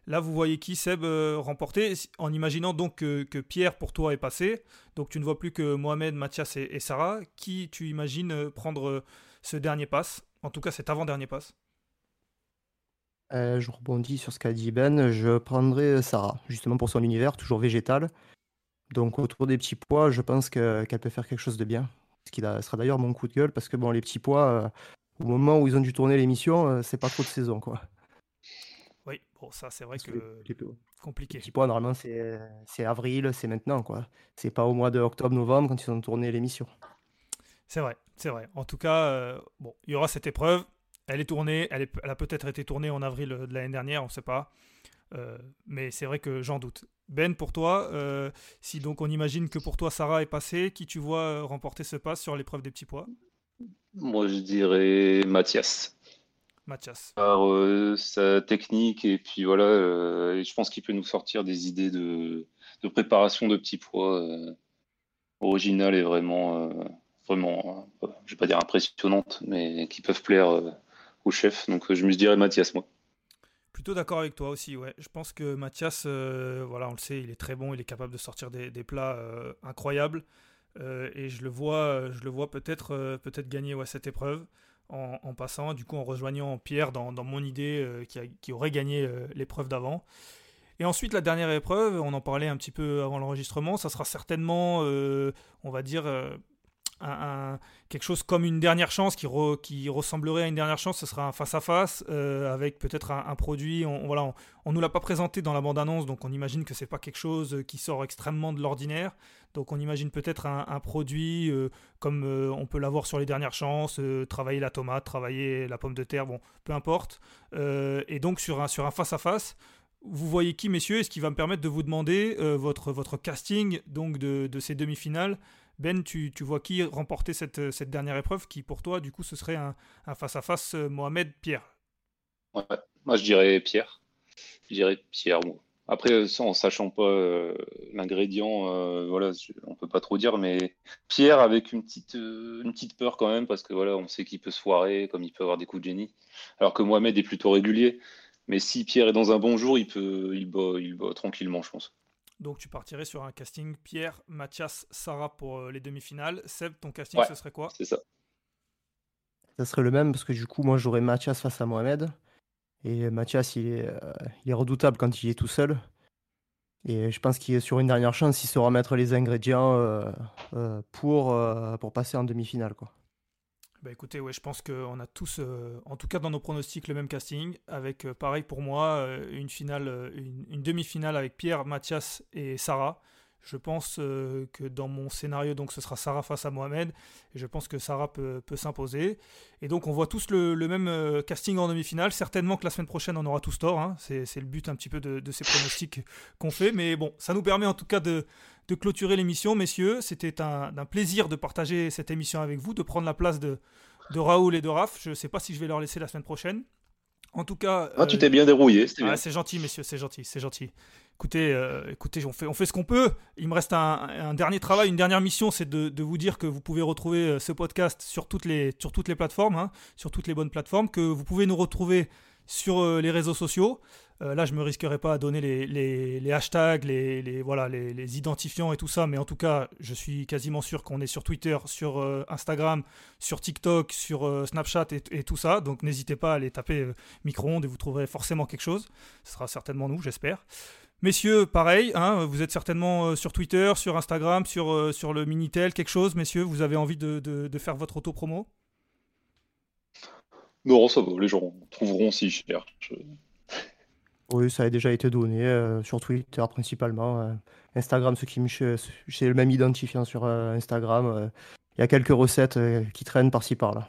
Là, vous voyez qui Seb remporter en imaginant donc que, Pierre pour toi est passé. Donc tu ne vois plus que Mohamed, Mathias et, Sarah. Qui tu imagines prendre ce dernier pass En tout cas, cet avant-dernier pass Je rebondis sur ce qu'a dit Ben. Je prendrai Sarah, justement pour son univers, toujours végétal. Donc autour des petits pois, je pense qu'elle peut faire quelque chose de bien. Ce qui sera d'ailleurs mon coup de gueule parce que bon, les petits pois, euh, au moment où ils ont dû tourner l'émission, euh, c'est pas trop de saison quoi. Oui, bon, ça c'est vrai que, compliqué. Les petits pois, normalement, c'est avril, c'est maintenant quoi. C'est pas au mois de octobre-novembre quand ils ont tourné l'émission. C'est vrai, c'est vrai. En tout cas, euh, bon, il y aura cette épreuve. Elle est tournée, elle, elle a peut-être été tournée en avril de l'année dernière, on ne sait pas. Mais c'est vrai que j'en doute. Ben, pour toi, euh, si donc on imagine que pour toi Sarah est passée, qui tu vois euh, remporter ce pass sur l'épreuve des petits poids Moi je dirais Mathias. Mathias. Par euh, sa technique et puis voilà, je pense qu'il peut nous sortir des idées de, préparation de petits poids originales et vraiment, vraiment, je vais pas dire impressionnantes, mais qui peuvent plaire au chef. Donc je me dirais Mathias moi. Plutôt d'accord avec toi aussi, ouais. Je pense que Mathias, euh, voilà, on le sait, il est très bon, il est capable de sortir des, plats euh, incroyables. Euh, et je le vois, je le vois peut-être peut-être gagner cette épreuve en, passant, du coup en rejoignant Pierre dans, mon idée qui, aurait gagné l'épreuve d'avant. Et ensuite, la dernière épreuve, on en parlait un petit peu avant l'enregistrement, ça sera certainement, on va dire, un, quelque chose comme une dernière chance qui, ressemblerait à une dernière chance, ce sera un face-à-face euh, avec peut-être un, produit. On, voilà, on, nous l'a pas présenté dans la bande-annonce, donc on imagine que c'est pas quelque chose qui sort extrêmement de l'ordinaire. Donc on imagine peut-être un, produit euh, comme euh, on peut l'avoir sur les dernières chances, travailler la tomate, travailler la pomme de terre, bon, peu importe. et donc sur un sur un face-à-face. vous voyez qui, messieurs, et ce qui va me permettre de vous demander votre, votre casting donc de, de ces demi-finales ben, tu, vois qui remporter cette, dernière épreuve qui, pour toi, du coup, ce serait un face-à-face euh, Mohamed-Pierre Moi, je dirais Pierre. Je dirais Pierre. Après, euh, en sachant pas euh, l'ingrédient, voilà, on peut pas trop dire, mais Pierre avec une petite, une petite peur quand même, parce que voilà, on sait qu'il peut se foirer, comme il peut avoir des coups de génie. Alors que Mohamed est plutôt régulier. Mais si Pierre est dans un bon jour, il peut, il bat, il bat tranquillement, je pense. Donc tu partirais sur un casting Pierre, Mathias, Sarah pour euh, les demi-finales. Seb, ton casting, ce serait quoi? C'est ça. Ça serait le même parce que du coup, moi, j'aurais Mathias face à Mohamed. Et Mathias, il est, euh, il est redoutable quand il est tout seul. Et je pense qu'il est sur une dernière chance, il saura mettre les ingrédients euh, pour, pour passer en demi-finale. Quoi. Bah écoutez, je pense qu'on a tous, euh, en tout cas dans nos pronostics, le même casting, avec euh, pareil pour moi, euh, une finale, une, demi-finale avec Pierre, Mathias et Sarah. Je pense que dans mon scénario, donc ce sera Sarah face à Mohamed, et je pense que Sarah peut, s'imposer. Et donc on voit tous le, même casting en demi-finale. Certainement que la semaine prochaine on aura tous tort. Hein. C'est le but un petit peu de, de ces pronostics qu'on fait, mais bon, ça nous permet en tout cas de de clôturer l'émission, messieurs. C'était un, plaisir de partager cette émission avec vous, de prendre la place de, de Raoul et de Raph. Je ne sais pas si je vais leur laisser la semaine prochaine. En tout cas. Ah, tu t'es bien dérouillé. Ah, c'est gentil, messieurs, c'est gentil, c'est gentil. Écoutez, euh, écoutez, on fait, ce qu'on peut. Il me reste un, dernier travail, une dernière mission, c'est de, vous dire que vous pouvez retrouver euh, ce podcast sur toutes les, plateformes, hein, sur toutes les bonnes plateformes, que vous pouvez nous retrouver sur euh, les réseaux sociaux. Là, je me risquerai pas à donner les, hashtags, les, identifiants et tout ça, mais en tout cas, je suis quasiment sûr qu'on est sur Twitter, sur Instagram, sur TikTok, sur Snapchat et, tout ça. Donc, n'hésitez pas à aller taper micro-ondes et vous trouverez forcément quelque chose. Ce sera certainement nous, j'espère. Messieurs, pareil, hein, vous êtes certainement sur Twitter, sur Instagram, sur, sur le Minitel, quelque chose, messieurs, vous avez envie de, faire votre auto-promo? Non, ça va, les gens trouveront si je cherchent. Oui, ça a déjà été donné euh, sur Twitter principalement. Euh, Instagram, ceux qui me j'ai le même identifiant sur euh, Instagram. Il y a quelques recettes qui traînent par-ci par-là.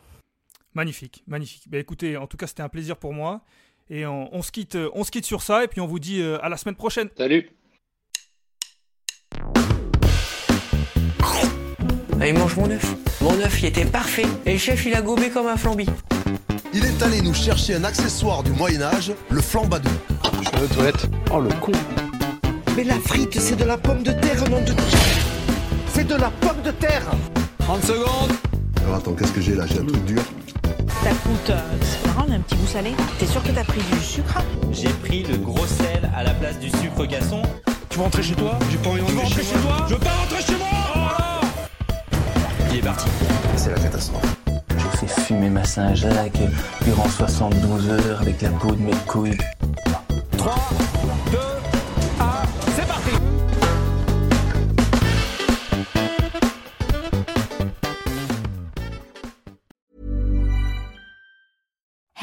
Magnifique, magnifique. Bah, écoutez, en tout cas, c'était un plaisir pour moi. Et on, se quitte, on se quitte sur ça et puis on vous dit à la semaine prochaine. Salut. Allez, mange mon œuf. Mon œuf, il était parfait. Et le chef, il a gobé comme un flambi. Il est allé nous chercher un accessoire du Moyen-Âge, le flambadou. Je vais aux toilettes. Oh le con Mais la frite, c'est de la pomme de terre, nom de... C'est de la pomme de terre 30 secondes Alors attends, qu'est-ce que j'ai là? J'ai un truc dur. Ça coûte. Un petit goût salé. T'es sûr que t'as pris du sucre J'ai pris le gros sel à la place du sucre gasson. Tu veux rentrer chez toi J'ai pas envie de rentrer chez moi. Je veux pas rentrer chez moi Il est parti. C'est la catastrophe. J'ai fait fumer ma Saint-Jacques durant 72 heures avec la peau de mes couilles. 3,